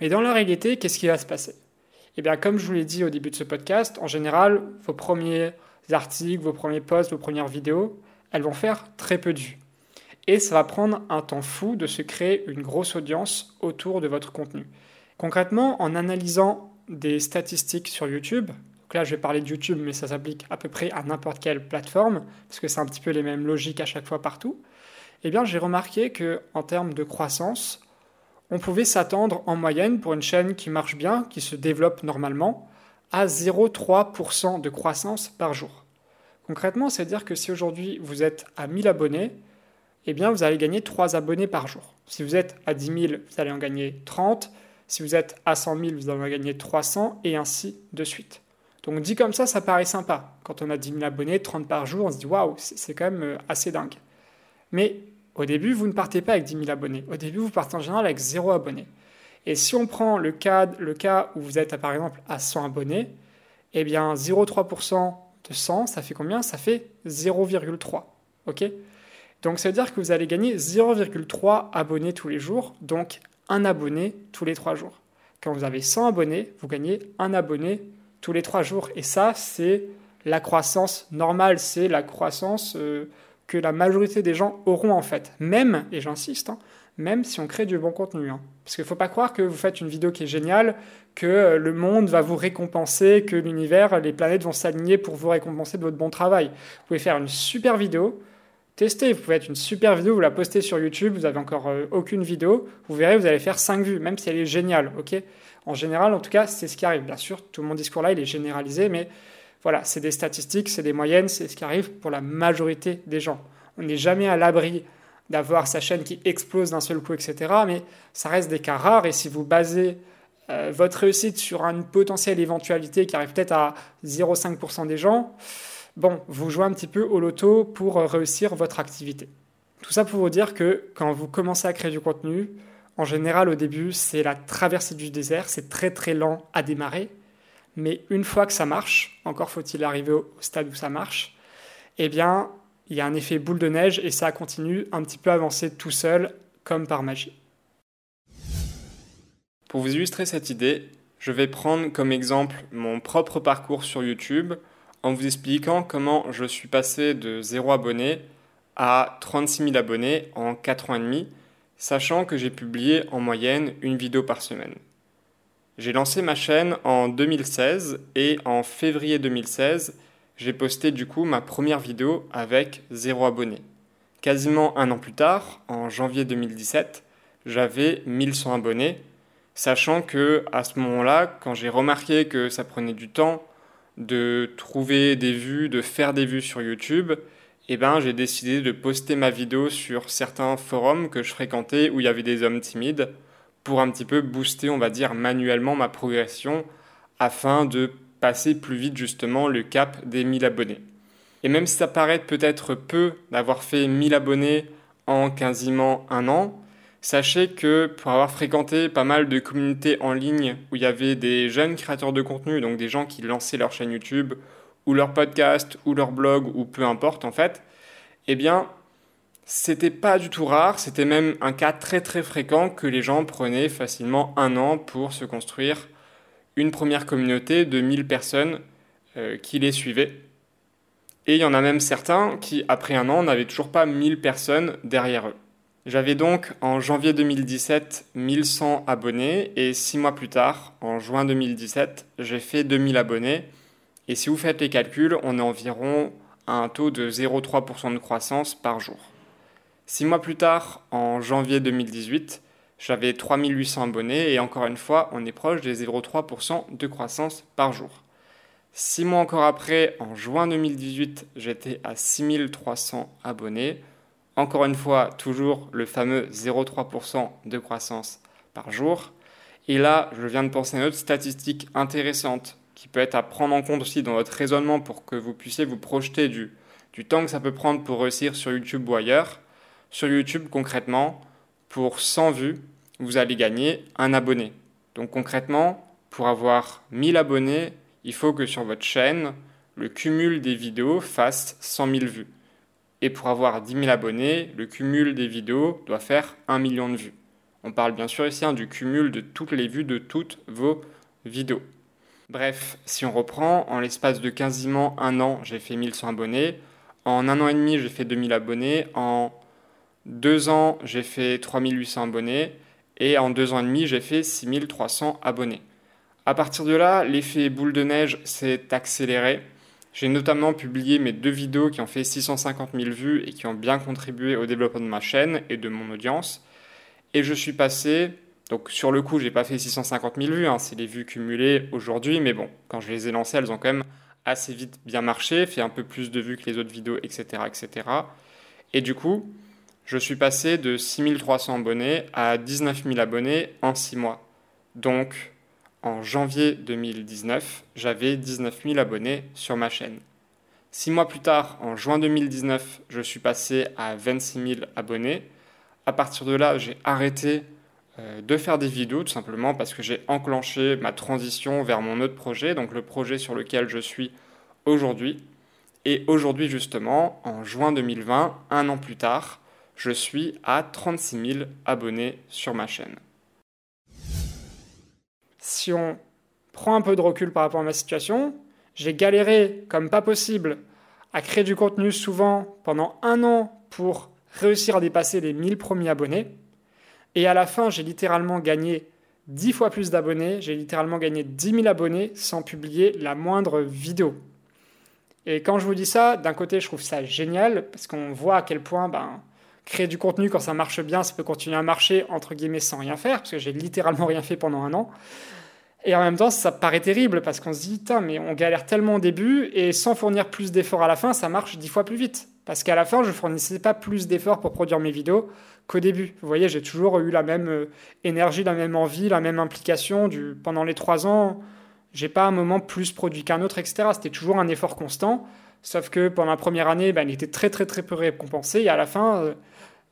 Mais dans la réalité, qu'est-ce qui va se passer? Eh bien, comme je vous l'ai dit au début de ce podcast, en général, vos premiers articles, vos premiers posts, vos premières vidéos, elles vont faire très peu de vues. Et ça va prendre un temps fou de se créer une grosse audience autour de votre contenu. Concrètement, en analysant des statistiques sur YouTube, donc là je vais parler de YouTube, mais ça s'applique à peu près à n'importe quelle plateforme, parce que c'est un petit peu les mêmes logiques à chaque fois partout, eh bien j'ai remarqué que en termes de croissance, on pouvait s'attendre en moyenne pour une chaîne qui marche bien, qui se développe normalement, à 0,3% de croissance par jour. Concrètement, c'est-à-dire que si aujourd'hui vous êtes à 1000 abonnés, eh bien vous allez gagner 3 abonnés par jour. Si vous êtes à 10 000, vous allez en gagner 30. Si vous êtes à 100 000, vous allez en gagner 300 et ainsi de suite. Donc dit comme ça, ça paraît sympa. Quand on a 10 000 abonnés, 30 par jour, on se dit waouh, c'est quand même euh, assez dingue. Mais au début, vous ne partez pas avec 10 000 abonnés. Au début, vous partez en général avec 0 abonnés. Et si on prend le cas, où vous êtes par exemple à 100 abonnés, eh bien 0,3% de 100, ça fait combien? Ça fait 0,3. OK? Donc ça veut dire que vous allez gagner 0,3 abonnés tous les jours, donc un abonné tous les 3 jours. Quand vous avez 100 abonnés, vous gagnez un abonné tous les 3 jours. Et ça, c'est la croissance normale, c'est la croissance euh, que la majorité des gens auront en fait. Même, et j'insiste, hein, même si on crée du bon contenu. Hein. Parce qu'il ne faut pas croire que vous faites une vidéo qui est géniale, que euh, le monde va vous récompenser, que l'univers, les planètes vont s'aligner pour vous récompenser de votre bon travail. Vous pouvez faire une super vidéo, tester, vous pouvez être une super vidéo, vous la postez sur YouTube, vous n'avez encore euh, aucune vidéo, vous verrez, vous allez faire 5 vues, même si elle est géniale. en général, en tout cas, c'est ce qui arrive. Bien sûr, tout mon discours là, il est généralisé, mais voilà, c'est des statistiques, c'est des moyennes, c'est ce qui arrive pour la majorité des gens. On n'est jamais à l'abri d'avoir sa chaîne qui explose d'un seul coup, etc. Mais ça reste des cas rares et si vous basez euh, votre réussite sur une potentielle éventualité qui arrive peut-être à 0,5% des gens, bon, vous jouez un petit peu au loto pour réussir votre activité. Tout ça pour vous dire que quand vous commencez à créer du contenu, en général au début c'est la traversée du désert, c'est très très lent à démarrer, mais une fois que ça marche, encore faut-il arriver au stade où ça marche, eh bien, il y a un effet boule de neige et ça continue un petit peu à avancer tout seul, comme par magie. Pour vous illustrer cette idée, je vais prendre comme exemple mon propre parcours sur YouTube en vous expliquant comment je suis passé de 0 abonné à 36 000 abonnés en 4 ans et demi, sachant que j'ai publié en moyenne une vidéo par semaine. J'ai lancé ma chaîne en 2016 et en février 2016, j'ai posté du coup ma première vidéo avec zéro abonné. Quasiment un an plus tard, en janvier 2017, j'avais 1100 abonnés, sachant que à ce moment-là, quand j'ai remarqué que ça prenait du temps de trouver des vues, de faire des vues sur YouTube, eh ben, j'ai décidé de poster ma vidéo sur certains forums que je fréquentais où il y avait des hommes timides pour un petit peu booster, on va dire, manuellement ma progression afin de passer plus vite justement le cap des 1000 abonnés. Et même si ça paraît peut-être peu d'avoir fait 1000 abonnés en quasiment un an, sachez que pour avoir fréquenté pas mal de communautés en ligne où il y avait des jeunes créateurs de contenu, donc des gens qui lançaient leur chaîne YouTube ou leur podcast ou leur blog ou peu importe en fait, eh bien c'était pas du tout rare, c'était même un cas très très fréquent que les gens prenaient facilement un an pour se construire une première communauté de 1000 personnes euh, qui les suivaient. Et il y en a même certains qui, après un an, n'avaient toujours pas 1000 personnes derrière eux. J'avais donc en janvier 2017 1100 abonnés et six mois plus tard, en juin 2017, j'ai fait 2000 abonnés. Et si vous faites les calculs, on est environ à un taux de 0,3% de croissance par jour. Six mois plus tard, en janvier 2018, j'avais 3800 abonnés et encore une fois, on est proche des 0,3% de croissance par jour. Six mois encore après, en juin 2018, j'étais à 6300 abonnés. Encore une fois, toujours le fameux 0,3% de croissance par jour. Et là, je viens de penser à une autre statistique intéressante qui peut être à prendre en compte aussi dans votre raisonnement pour que vous puissiez vous projeter du, du temps que ça peut prendre pour réussir sur YouTube ou ailleurs. Sur YouTube, concrètement, pour 100 vues, vous allez gagner un abonné. Donc concrètement, pour avoir 1000 abonnés, il faut que sur votre chaîne, le cumul des vidéos fasse 100 000 vues. Et pour avoir 10 000 abonnés, le cumul des vidéos doit faire 1 million de vues. On parle bien sûr ici hein, du cumul de toutes les vues de toutes vos vidéos. Bref, si on reprend, en l'espace de quasiment un an, j'ai fait 1100 abonnés. En un an et demi, j'ai fait 2000 abonnés. En deux ans, j'ai fait 3800 abonnés. Et en deux ans et demi, j'ai fait 6300 abonnés. À partir de là, l'effet boule de neige s'est accéléré. J'ai notamment publié mes deux vidéos qui ont fait 650 000 vues et qui ont bien contribué au développement de ma chaîne et de mon audience. Et je suis passé, donc sur le coup, j'ai pas fait 650 000 vues, hein, c'est les vues cumulées aujourd'hui, mais bon, quand je les ai lancées, elles ont quand même assez vite bien marché, fait un peu plus de vues que les autres vidéos, etc. etc. Et du coup, je suis passé de 6300 abonnés à 19 000 abonnés en 6 mois. Donc, en janvier 2019, j'avais 19 000 abonnés sur ma chaîne. Six mois plus tard, en juin 2019, je suis passé à 26 000 abonnés. À partir de là, j'ai arrêté euh, de faire des vidéos tout simplement parce que j'ai enclenché ma transition vers mon autre projet, donc le projet sur lequel je suis aujourd'hui. Et aujourd'hui justement, en juin 2020, un an plus tard, je suis à 36 000 abonnés sur ma chaîne si on prend un peu de recul par rapport à ma situation, j'ai galéré comme pas possible à créer du contenu souvent pendant un an pour réussir à dépasser les 1000 premiers abonnés. Et à la fin, j'ai littéralement gagné 10 fois plus d'abonnés, j'ai littéralement gagné 10 000 abonnés sans publier la moindre vidéo. Et quand je vous dis ça, d'un côté, je trouve ça génial parce qu'on voit à quel point ben, créer du contenu quand ça marche bien, ça peut continuer à marcher entre guillemets sans rien faire, parce que j'ai littéralement rien fait pendant un an. Et en même temps, ça paraît terrible parce qu'on se dit, mais on galère tellement au début et sans fournir plus d'efforts à la fin, ça marche dix fois plus vite. Parce qu'à la fin, je fournissais pas plus d'efforts pour produire mes vidéos qu'au début. Vous voyez, j'ai toujours eu la même euh, énergie, la même envie, la même implication. Du... Pendant les trois ans, j'ai pas un moment plus produit qu'un autre, etc. C'était toujours un effort constant. Sauf que pendant la première année, ben, il était très très très peu récompensé. Et à la fin, euh,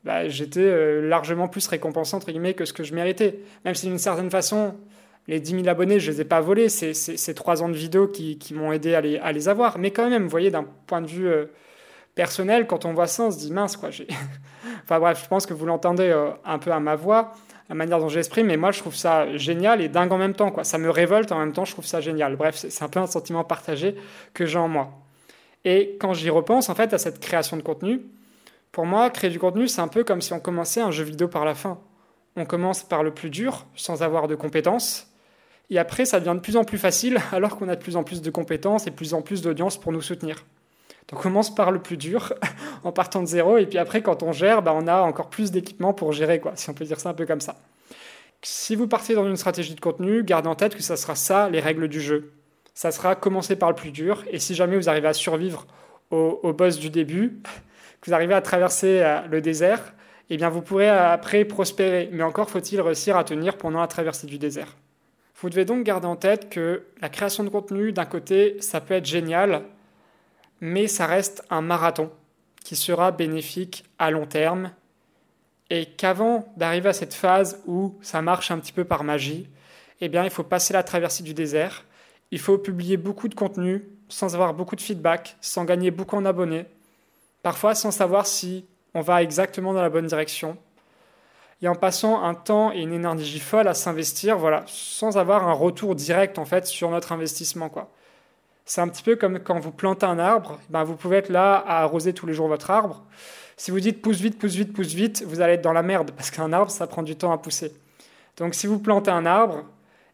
bah, j'étais euh, largement plus récompensé entre guillemets que ce que je méritais. Même si d'une certaine façon, les 10 000 abonnés, je les ai pas volés, c'est ces trois ans de vidéos qui, m'ont aidé à les, à les, avoir. Mais quand même, vous voyez, d'un point de vue euh, personnel, quand on voit ça, on se dit mince, quoi. enfin bref, je pense que vous l'entendez euh, un peu à ma voix, la manière dont j'exprime, mais moi, je trouve ça génial et dingue en même temps, quoi. Ça me révolte en même temps, je trouve ça génial. Bref, c'est un peu un sentiment partagé que j'ai en moi. Et quand j'y repense, en fait, à cette création de contenu, pour moi, créer du contenu, c'est un peu comme si on commençait un jeu vidéo par la fin. On commence par le plus dur, sans avoir de compétences, et après, ça devient de plus en plus facile, alors qu'on a de plus en plus de compétences et de plus en plus d'audience pour nous soutenir. Donc on commence par le plus dur, en partant de zéro, et puis après, quand on gère, bah, on a encore plus d'équipement pour gérer, quoi, si on peut dire ça un peu comme ça. Si vous partez dans une stratégie de contenu, gardez en tête que ça sera ça, les règles du jeu. Ça sera commencer par le plus dur, et si jamais vous arrivez à survivre au, au boss du début, vous arrivez à traverser euh, le désert, eh bien vous pourrez euh, après prospérer. Mais encore faut-il réussir à tenir pendant la traversée du désert. Vous devez donc garder en tête que la création de contenu, d'un côté, ça peut être génial, mais ça reste un marathon qui sera bénéfique à long terme. Et qu'avant d'arriver à cette phase où ça marche un petit peu par magie, eh bien, il faut passer la traversée du désert. Il faut publier beaucoup de contenu sans avoir beaucoup de feedback, sans gagner beaucoup en abonnés, parfois sans savoir si on va exactement dans la bonne direction, et en passant un temps et une énergie folle à s'investir, voilà, sans avoir un retour direct en fait sur notre investissement, quoi. C'est un petit peu comme quand vous plantez un arbre, ben vous pouvez être là à arroser tous les jours votre arbre. Si vous dites pousse vite, pousse vite, pousse vite, vous allez être dans la merde parce qu'un arbre, ça prend du temps à pousser. Donc si vous plantez un arbre,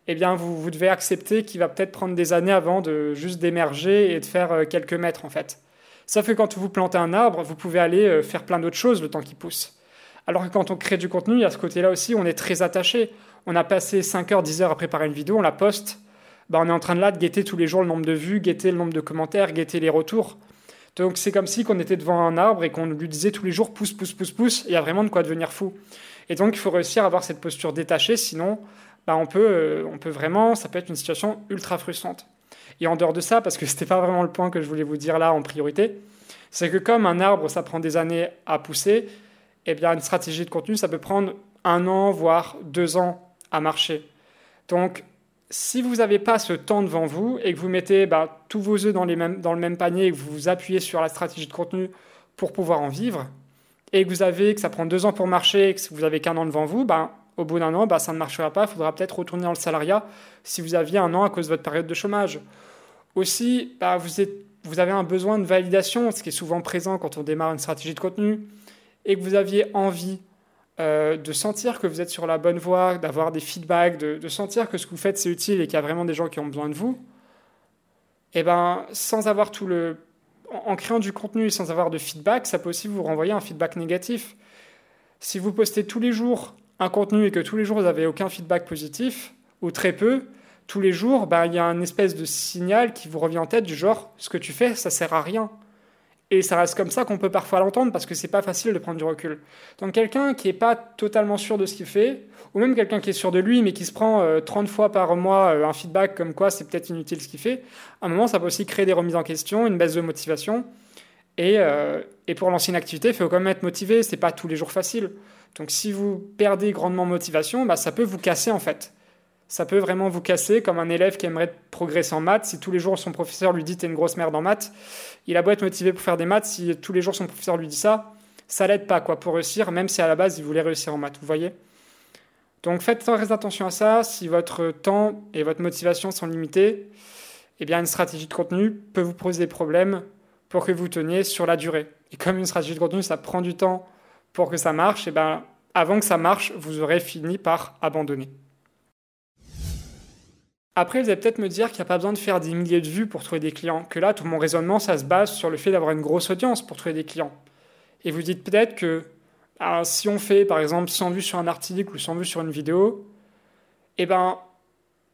eh bien vous, vous devez accepter qu'il va peut-être prendre des années avant de juste d'émerger et de faire euh, quelques mètres en fait. Sauf que quand vous plantez un arbre, vous pouvez aller euh, faire plein d'autres choses le temps qu'il pousse. Alors que quand on crée du contenu, à ce côté-là aussi, on est très attaché. On a passé 5 heures, 10 heures à préparer une vidéo, on la poste. Bah, on est en train de là de guetter tous les jours le nombre de vues, guetter le nombre de commentaires, guetter les retours. Donc c'est comme si on était devant un arbre et qu'on lui disait tous les jours pousse, pousse, pousse, pousse, il y a vraiment de quoi devenir fou. Et donc il faut réussir à avoir cette posture détachée, sinon bah, on, peut, euh, on peut vraiment, ça peut être une situation ultra frustrante. Et en dehors de ça, parce que ce n'était pas vraiment le point que je voulais vous dire là en priorité, c'est que comme un arbre, ça prend des années à pousser, eh bien une stratégie de contenu, ça peut prendre un an, voire deux ans à marcher. Donc si vous n'avez pas ce temps devant vous et que vous mettez bah, tous vos œufs dans, le même panier et que vous vous appuyez sur la stratégie de contenu pour pouvoir en vivre, et que vous avez que ça prend deux ans pour marcher et que vous avez qu'un an devant vous, bah, au bout d'un an, bah, ça ne marchera pas. Il faudra peut-être retourner dans le salariat si vous aviez un an à cause de votre période de chômage. Aussi, bah, vous, avez un besoin de validation, ce qui est souvent présent quand on démarre une stratégie de contenu, et que vous aviez envie euh, de sentir que vous êtes sur la bonne voie, d'avoir des feedbacks, de, sentir que ce que vous faites c'est utile et qu'il y a vraiment des gens qui ont besoin de vous, et eh ben sans avoir tout le, en créant du contenu et sans avoir de feedback, ça peut aussi vous renvoyer un feedback négatif. Si vous postez tous les jours un contenu et que tous les jours vous n'avez aucun feedback positif ou très peu, tous les jours, ben, il y a un espèce de signal qui vous revient en tête du genre ce que tu fais, ça sert à rien. Et ça reste comme ça qu'on peut parfois l'entendre parce que c'est pas facile de prendre du recul. Donc quelqu'un qui n'est pas totalement sûr de ce qu'il fait, ou même quelqu'un qui est sûr de lui mais qui se prend 30 euh, fois par mois euh, un feedback comme quoi c'est peut-être inutile ce qu'il fait, à un moment ça peut aussi créer des remises en question, une baisse de motivation. Et, euh, et pour lancer une activité, il faut quand même être motivé, c'est pas tous les jours facile. Donc si vous perdez grandement motivation, bah, ça peut vous casser en fait ça peut vraiment vous casser, comme un élève qui aimerait progresser en maths. Si tous les jours son professeur lui dit t'es une grosse merde en maths, il a beau être motivé pour faire des maths, si tous les jours son professeur lui dit ça, ça l'aide pas quoi pour réussir, même si à la base il voulait réussir en maths, vous voyez? Donc faites très attention à ça. Si votre temps et votre motivation sont limités, eh bien une stratégie de contenu peut vous poser des problèmes pour que vous teniez sur la durée. Et comme une stratégie de contenu, ça prend du temps pour que ça marche, et eh bien avant que ça marche, vous aurez fini par abandonner. Après, vous allez peut-être me dire qu'il n'y a pas besoin de faire des milliers de vues pour trouver des clients, que là, tout mon raisonnement, ça se base sur le fait d'avoir une grosse audience pour trouver des clients. Et vous dites peut-être que bah, si on fait, par exemple, 100 vues sur un article ou 100 vues sur une vidéo, eh ben,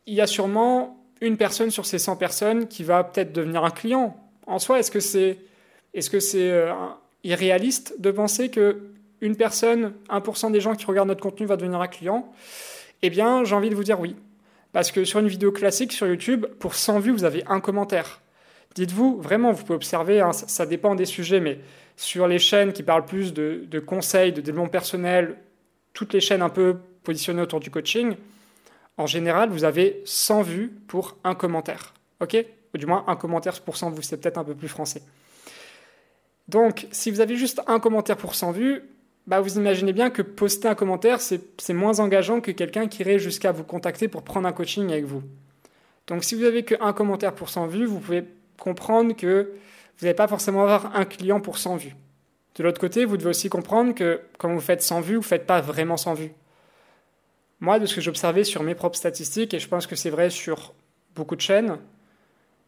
il y a sûrement une personne sur ces 100 personnes qui va peut-être devenir un client. En soi, est-ce que c'est est -ce c'est euh, irréaliste de penser que une personne, 1% des gens qui regardent notre contenu va devenir un client? Eh bien, j'ai envie de vous dire oui. Parce que sur une vidéo classique sur YouTube, pour 100 vues, vous avez un commentaire. Dites-vous, vraiment, vous pouvez observer, hein, ça, dépend des sujets, mais sur les chaînes qui parlent plus de, conseils, de développement personnel, toutes les chaînes un peu positionnées autour du coaching, en général, vous avez 100 vues pour un commentaire. OK? Ou du moins, un commentaire pour 100 vues, c'est peut-être un peu plus français. Donc, si vous avez juste un commentaire pour 100 vues, bah, vous imaginez bien que poster un commentaire, c'est moins engageant que quelqu'un qui irait jusqu'à vous contacter pour prendre un coaching avec vous. Donc si vous avez qu'un commentaire pour 100 vues, vous pouvez comprendre que vous n'allez pas forcément avoir un client pour 100 vues. De l'autre côté, vous devez aussi comprendre que quand vous faites 100 vues, vous ne faites pas vraiment 100 vues. Moi, de ce que j'observais sur mes propres statistiques, et je pense que c'est vrai sur beaucoup de chaînes,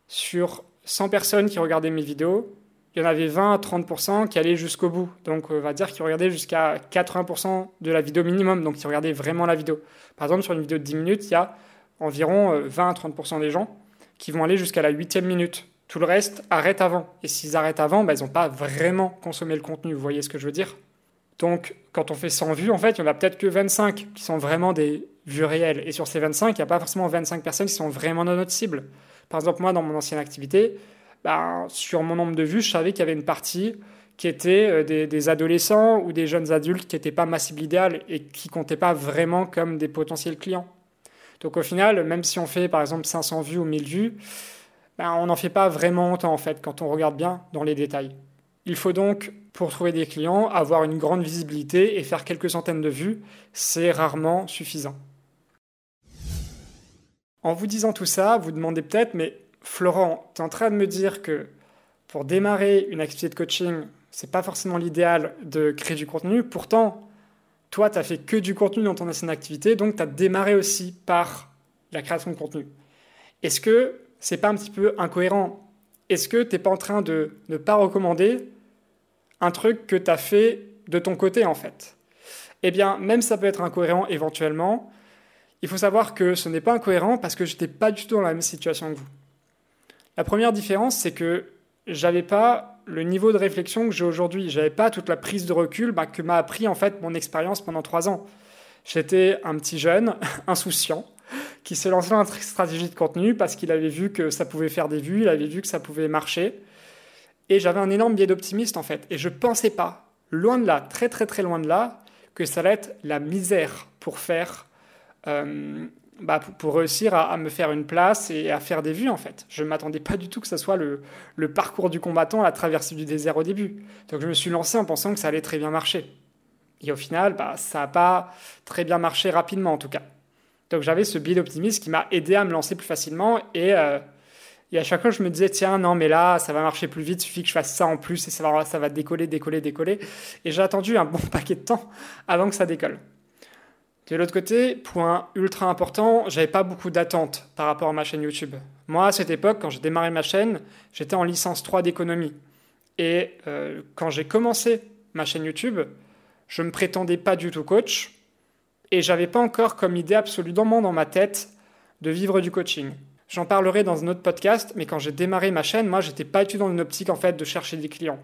sur 100 personnes qui regardaient mes vidéos, il y en avait 20 à 30% qui allaient jusqu'au bout. Donc, on va dire qu'ils regardaient jusqu'à 80% de la vidéo minimum. Donc, ils regardaient vraiment la vidéo. Par exemple, sur une vidéo de 10 minutes, il y a environ 20 euh, à 30% des gens qui vont aller jusqu'à la 8 minute. Tout le reste arrête avant. Et s'ils arrêtent avant, bah, ils n'ont pas vraiment consommé le contenu. Vous voyez ce que je veux dire? Donc, quand on fait 100 vues, en fait, il n'y en a peut-être que 25 qui sont vraiment des vues réelles. Et sur ces 25, il n'y a pas forcément 25 personnes qui sont vraiment dans notre cible. Par exemple, moi, dans mon ancienne activité, bah, sur mon nombre de vues, je savais qu'il y avait une partie qui était euh, des, adolescents ou des jeunes adultes qui n'étaient pas ma cible idéale et qui comptaient pas vraiment comme des potentiels clients. Donc au final, même si on fait par exemple 500 vues ou 1000 vues, bah, on n'en fait pas vraiment autant en fait quand on regarde bien dans les détails. Il faut donc, pour trouver des clients, avoir une grande visibilité et faire quelques centaines de vues, c'est rarement suffisant. En vous disant tout ça, vous demandez peut-être, mais Florent, tu es en train de me dire que pour démarrer une activité de coaching, c'est pas forcément l'idéal de créer du contenu. Pourtant, toi, tu as fait que du contenu dans ton ancienne activité, donc tu as démarré aussi par la création de contenu. Est-ce que c'est pas un petit peu incohérent? Est-ce que tu n'es pas en train de ne pas recommander un truc que tu as fait de ton côté en fait? Eh bien, même ça peut être incohérent éventuellement, il faut savoir que ce n'est pas incohérent parce que je n'étais pas du tout dans la même situation que vous. La première différence, c'est que j'avais pas le niveau de réflexion que j'ai aujourd'hui. J'avais pas toute la prise de recul bah, que m'a appris en fait mon expérience pendant trois ans. J'étais un petit jeune, insouciant, qui se lançait dans une stratégie de contenu parce qu'il avait vu que ça pouvait faire des vues, il avait vu que ça pouvait marcher. Et j'avais un énorme biais d'optimiste en fait. Et je pensais pas, loin de là, très très très loin de là, que ça allait être la misère pour faire, euh, bah, pour, réussir à, me faire une place et à faire des vues en fait. Je ne m'attendais pas du tout que ce soit le, parcours du combattant la traversée du désert au début. Donc je me suis lancé en pensant que ça allait très bien marcher. Et au final, bah, ça n'a pas très bien marché rapidement en tout cas. Donc j'avais ce biais d'optimisme qui m'a aidé à me lancer plus facilement et, euh, et, à chaque fois je me disais tiens non mais là ça va marcher plus vite, il suffit que je fasse ça en plus et ça va, ça va décoller, décoller, décoller. Et j'ai attendu un bon paquet de temps avant que ça décolle. De l'autre côté, point ultra important, j'avais pas beaucoup d'attentes par rapport à ma chaîne YouTube. Moi à cette époque, quand j'ai démarré ma chaîne, j'étais en licence 3 d'économie. Et euh, quand j'ai commencé ma chaîne YouTube, je me prétendais pas du tout coach et j'avais pas encore comme idée absolument dans ma tête de vivre du coaching. J'en parlerai dans un autre podcast, mais quand j'ai démarré ma chaîne, moi, j'étais pas du tout dans une optique en fait de chercher des clients.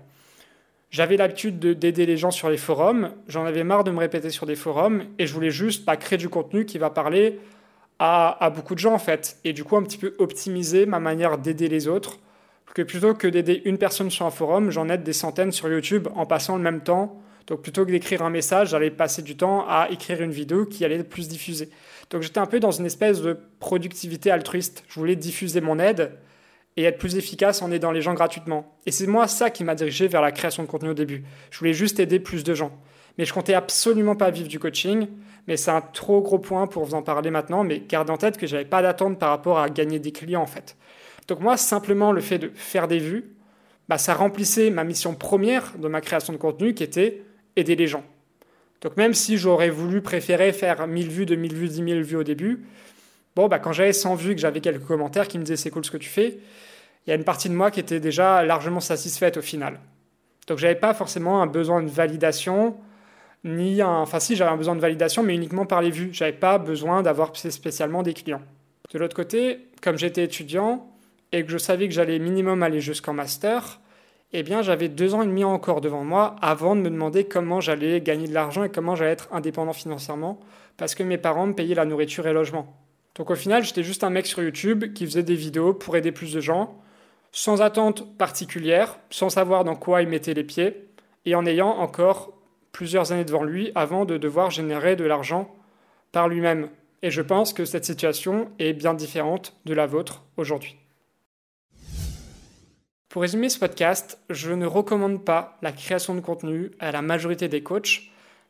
J'avais l'habitude d'aider les gens sur les forums, j'en avais marre de me répéter sur des forums, et je voulais juste pas créer du contenu qui va parler à, à, beaucoup de gens en fait, et du coup un petit peu optimiser ma manière d'aider les autres, que plutôt que d'aider une personne sur un forum, j'en aide des centaines sur YouTube en passant le même temps. Donc plutôt que d'écrire un message, j'allais passer du temps à écrire une vidéo qui allait être plus diffusée. Donc j'étais un peu dans une espèce de productivité altruiste. Je voulais diffuser mon aide et être plus efficace en aidant les gens gratuitement. Et c'est moi ça qui m'a dirigé vers la création de contenu au début. Je voulais juste aider plus de gens. Mais je comptais absolument pas vivre du coaching. Mais c'est un trop gros point pour vous en parler maintenant. Mais gardez en tête que j'avais pas d'attente par rapport à gagner des clients en fait. Donc moi, simplement le fait de faire des vues, bah, ça remplissait ma mission première de ma création de contenu qui était aider les gens. Donc même si j'aurais voulu préférer faire 1000 vues, 2000 vues, 10 000 vues au début, bon, bah, quand j'avais 100 vues, que j'avais quelques commentaires qui me disaient c'est cool ce que tu fais, il y a une partie de moi qui était déjà largement satisfaite au final. Donc j'avais pas forcément un besoin de validation, ni un... Enfin si, j'avais un besoin de validation, mais uniquement par les vues. J'avais pas besoin d'avoir spécialement des clients. De l'autre côté, comme j'étais étudiant et que je savais que j'allais minimum aller jusqu'en master, eh bien j'avais deux ans et demi encore devant moi avant de me demander comment j'allais gagner de l'argent et comment j'allais être indépendant financièrement, parce que mes parents me payaient la nourriture et le logement. Donc au final, j'étais juste un mec sur YouTube qui faisait des vidéos pour aider plus de gens, sans attente particulière, sans savoir dans quoi il mettait les pieds, et en ayant encore plusieurs années devant lui avant de devoir générer de l'argent par lui-même. Et je pense que cette situation est bien différente de la vôtre aujourd'hui. Pour résumer ce podcast, je ne recommande pas la création de contenu à la majorité des coachs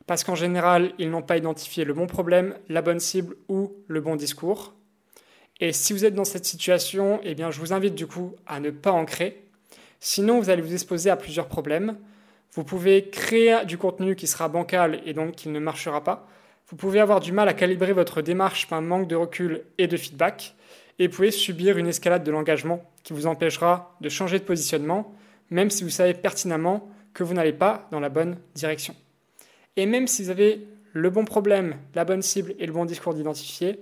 parce qu'en général, ils n'ont pas identifié le bon problème, la bonne cible ou le bon discours. Et si vous êtes dans cette situation, eh bien, je vous invite du coup à ne pas en créer. Sinon, vous allez vous exposer à plusieurs problèmes. Vous pouvez créer du contenu qui sera bancal et donc qui ne marchera pas. Vous pouvez avoir du mal à calibrer votre démarche par manque de recul et de feedback et vous pouvez subir une escalade de l'engagement qui vous empêchera de changer de positionnement, même si vous savez pertinemment que vous n'allez pas dans la bonne direction. Et même si vous avez le bon problème, la bonne cible et le bon discours d'identifier,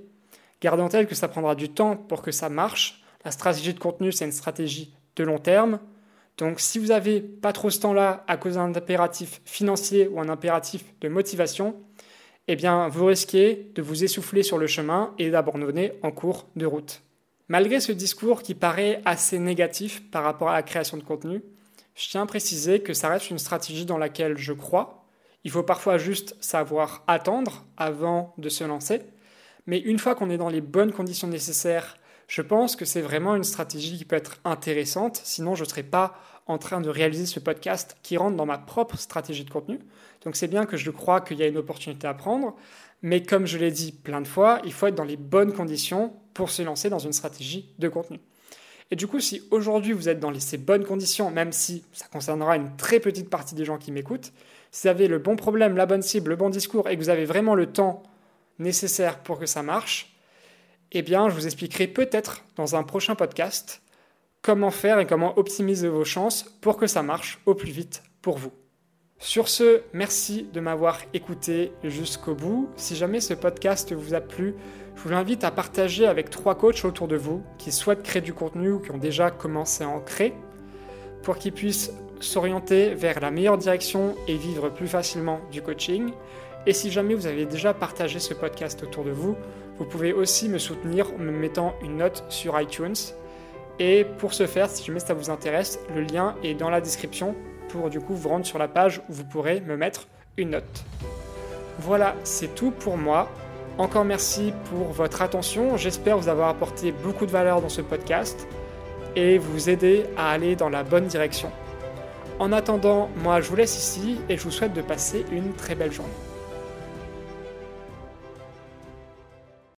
gardez en tête que ça prendra du temps pour que ça marche. La stratégie de contenu, c'est une stratégie de long terme. Donc si vous n'avez pas trop ce temps-là à cause d'un impératif financier ou un impératif de motivation, eh bien vous risquez de vous essouffler sur le chemin et d'abandonner en cours de route. Malgré ce discours qui paraît assez négatif par rapport à la création de contenu, je tiens à préciser que ça reste une stratégie dans laquelle je crois. Il faut parfois juste savoir attendre avant de se lancer. Mais une fois qu'on est dans les bonnes conditions nécessaires, je pense que c'est vraiment une stratégie qui peut être intéressante. Sinon, je ne serais pas en train de réaliser ce podcast qui rentre dans ma propre stratégie de contenu. Donc c'est bien que je crois qu'il y a une opportunité à prendre. Mais comme je l'ai dit plein de fois, il faut être dans les bonnes conditions pour se lancer dans une stratégie de contenu. Et du coup, si aujourd'hui vous êtes dans ces bonnes conditions, même si ça concernera une très petite partie des gens qui m'écoutent, si vous avez le bon problème, la bonne cible, le bon discours et que vous avez vraiment le temps nécessaire pour que ça marche, eh bien, je vous expliquerai peut-être dans un prochain podcast comment faire et comment optimiser vos chances pour que ça marche au plus vite pour vous. Sur ce, merci de m'avoir écouté jusqu'au bout. Si jamais ce podcast vous a plu, je vous invite à partager avec trois coachs autour de vous qui souhaitent créer du contenu ou qui ont déjà commencé à en créer pour qu'ils puissent s'orienter vers la meilleure direction et vivre plus facilement du coaching. Et si jamais vous avez déjà partagé ce podcast autour de vous, vous pouvez aussi me soutenir en me mettant une note sur iTunes. Et pour ce faire, si jamais ça vous intéresse, le lien est dans la description pour du coup vous rendre sur la page où vous pourrez me mettre une note. Voilà, c'est tout pour moi. Encore merci pour votre attention. J'espère vous avoir apporté beaucoup de valeur dans ce podcast et vous aider à aller dans la bonne direction. En attendant, moi je vous laisse ici et je vous souhaite de passer une très belle journée.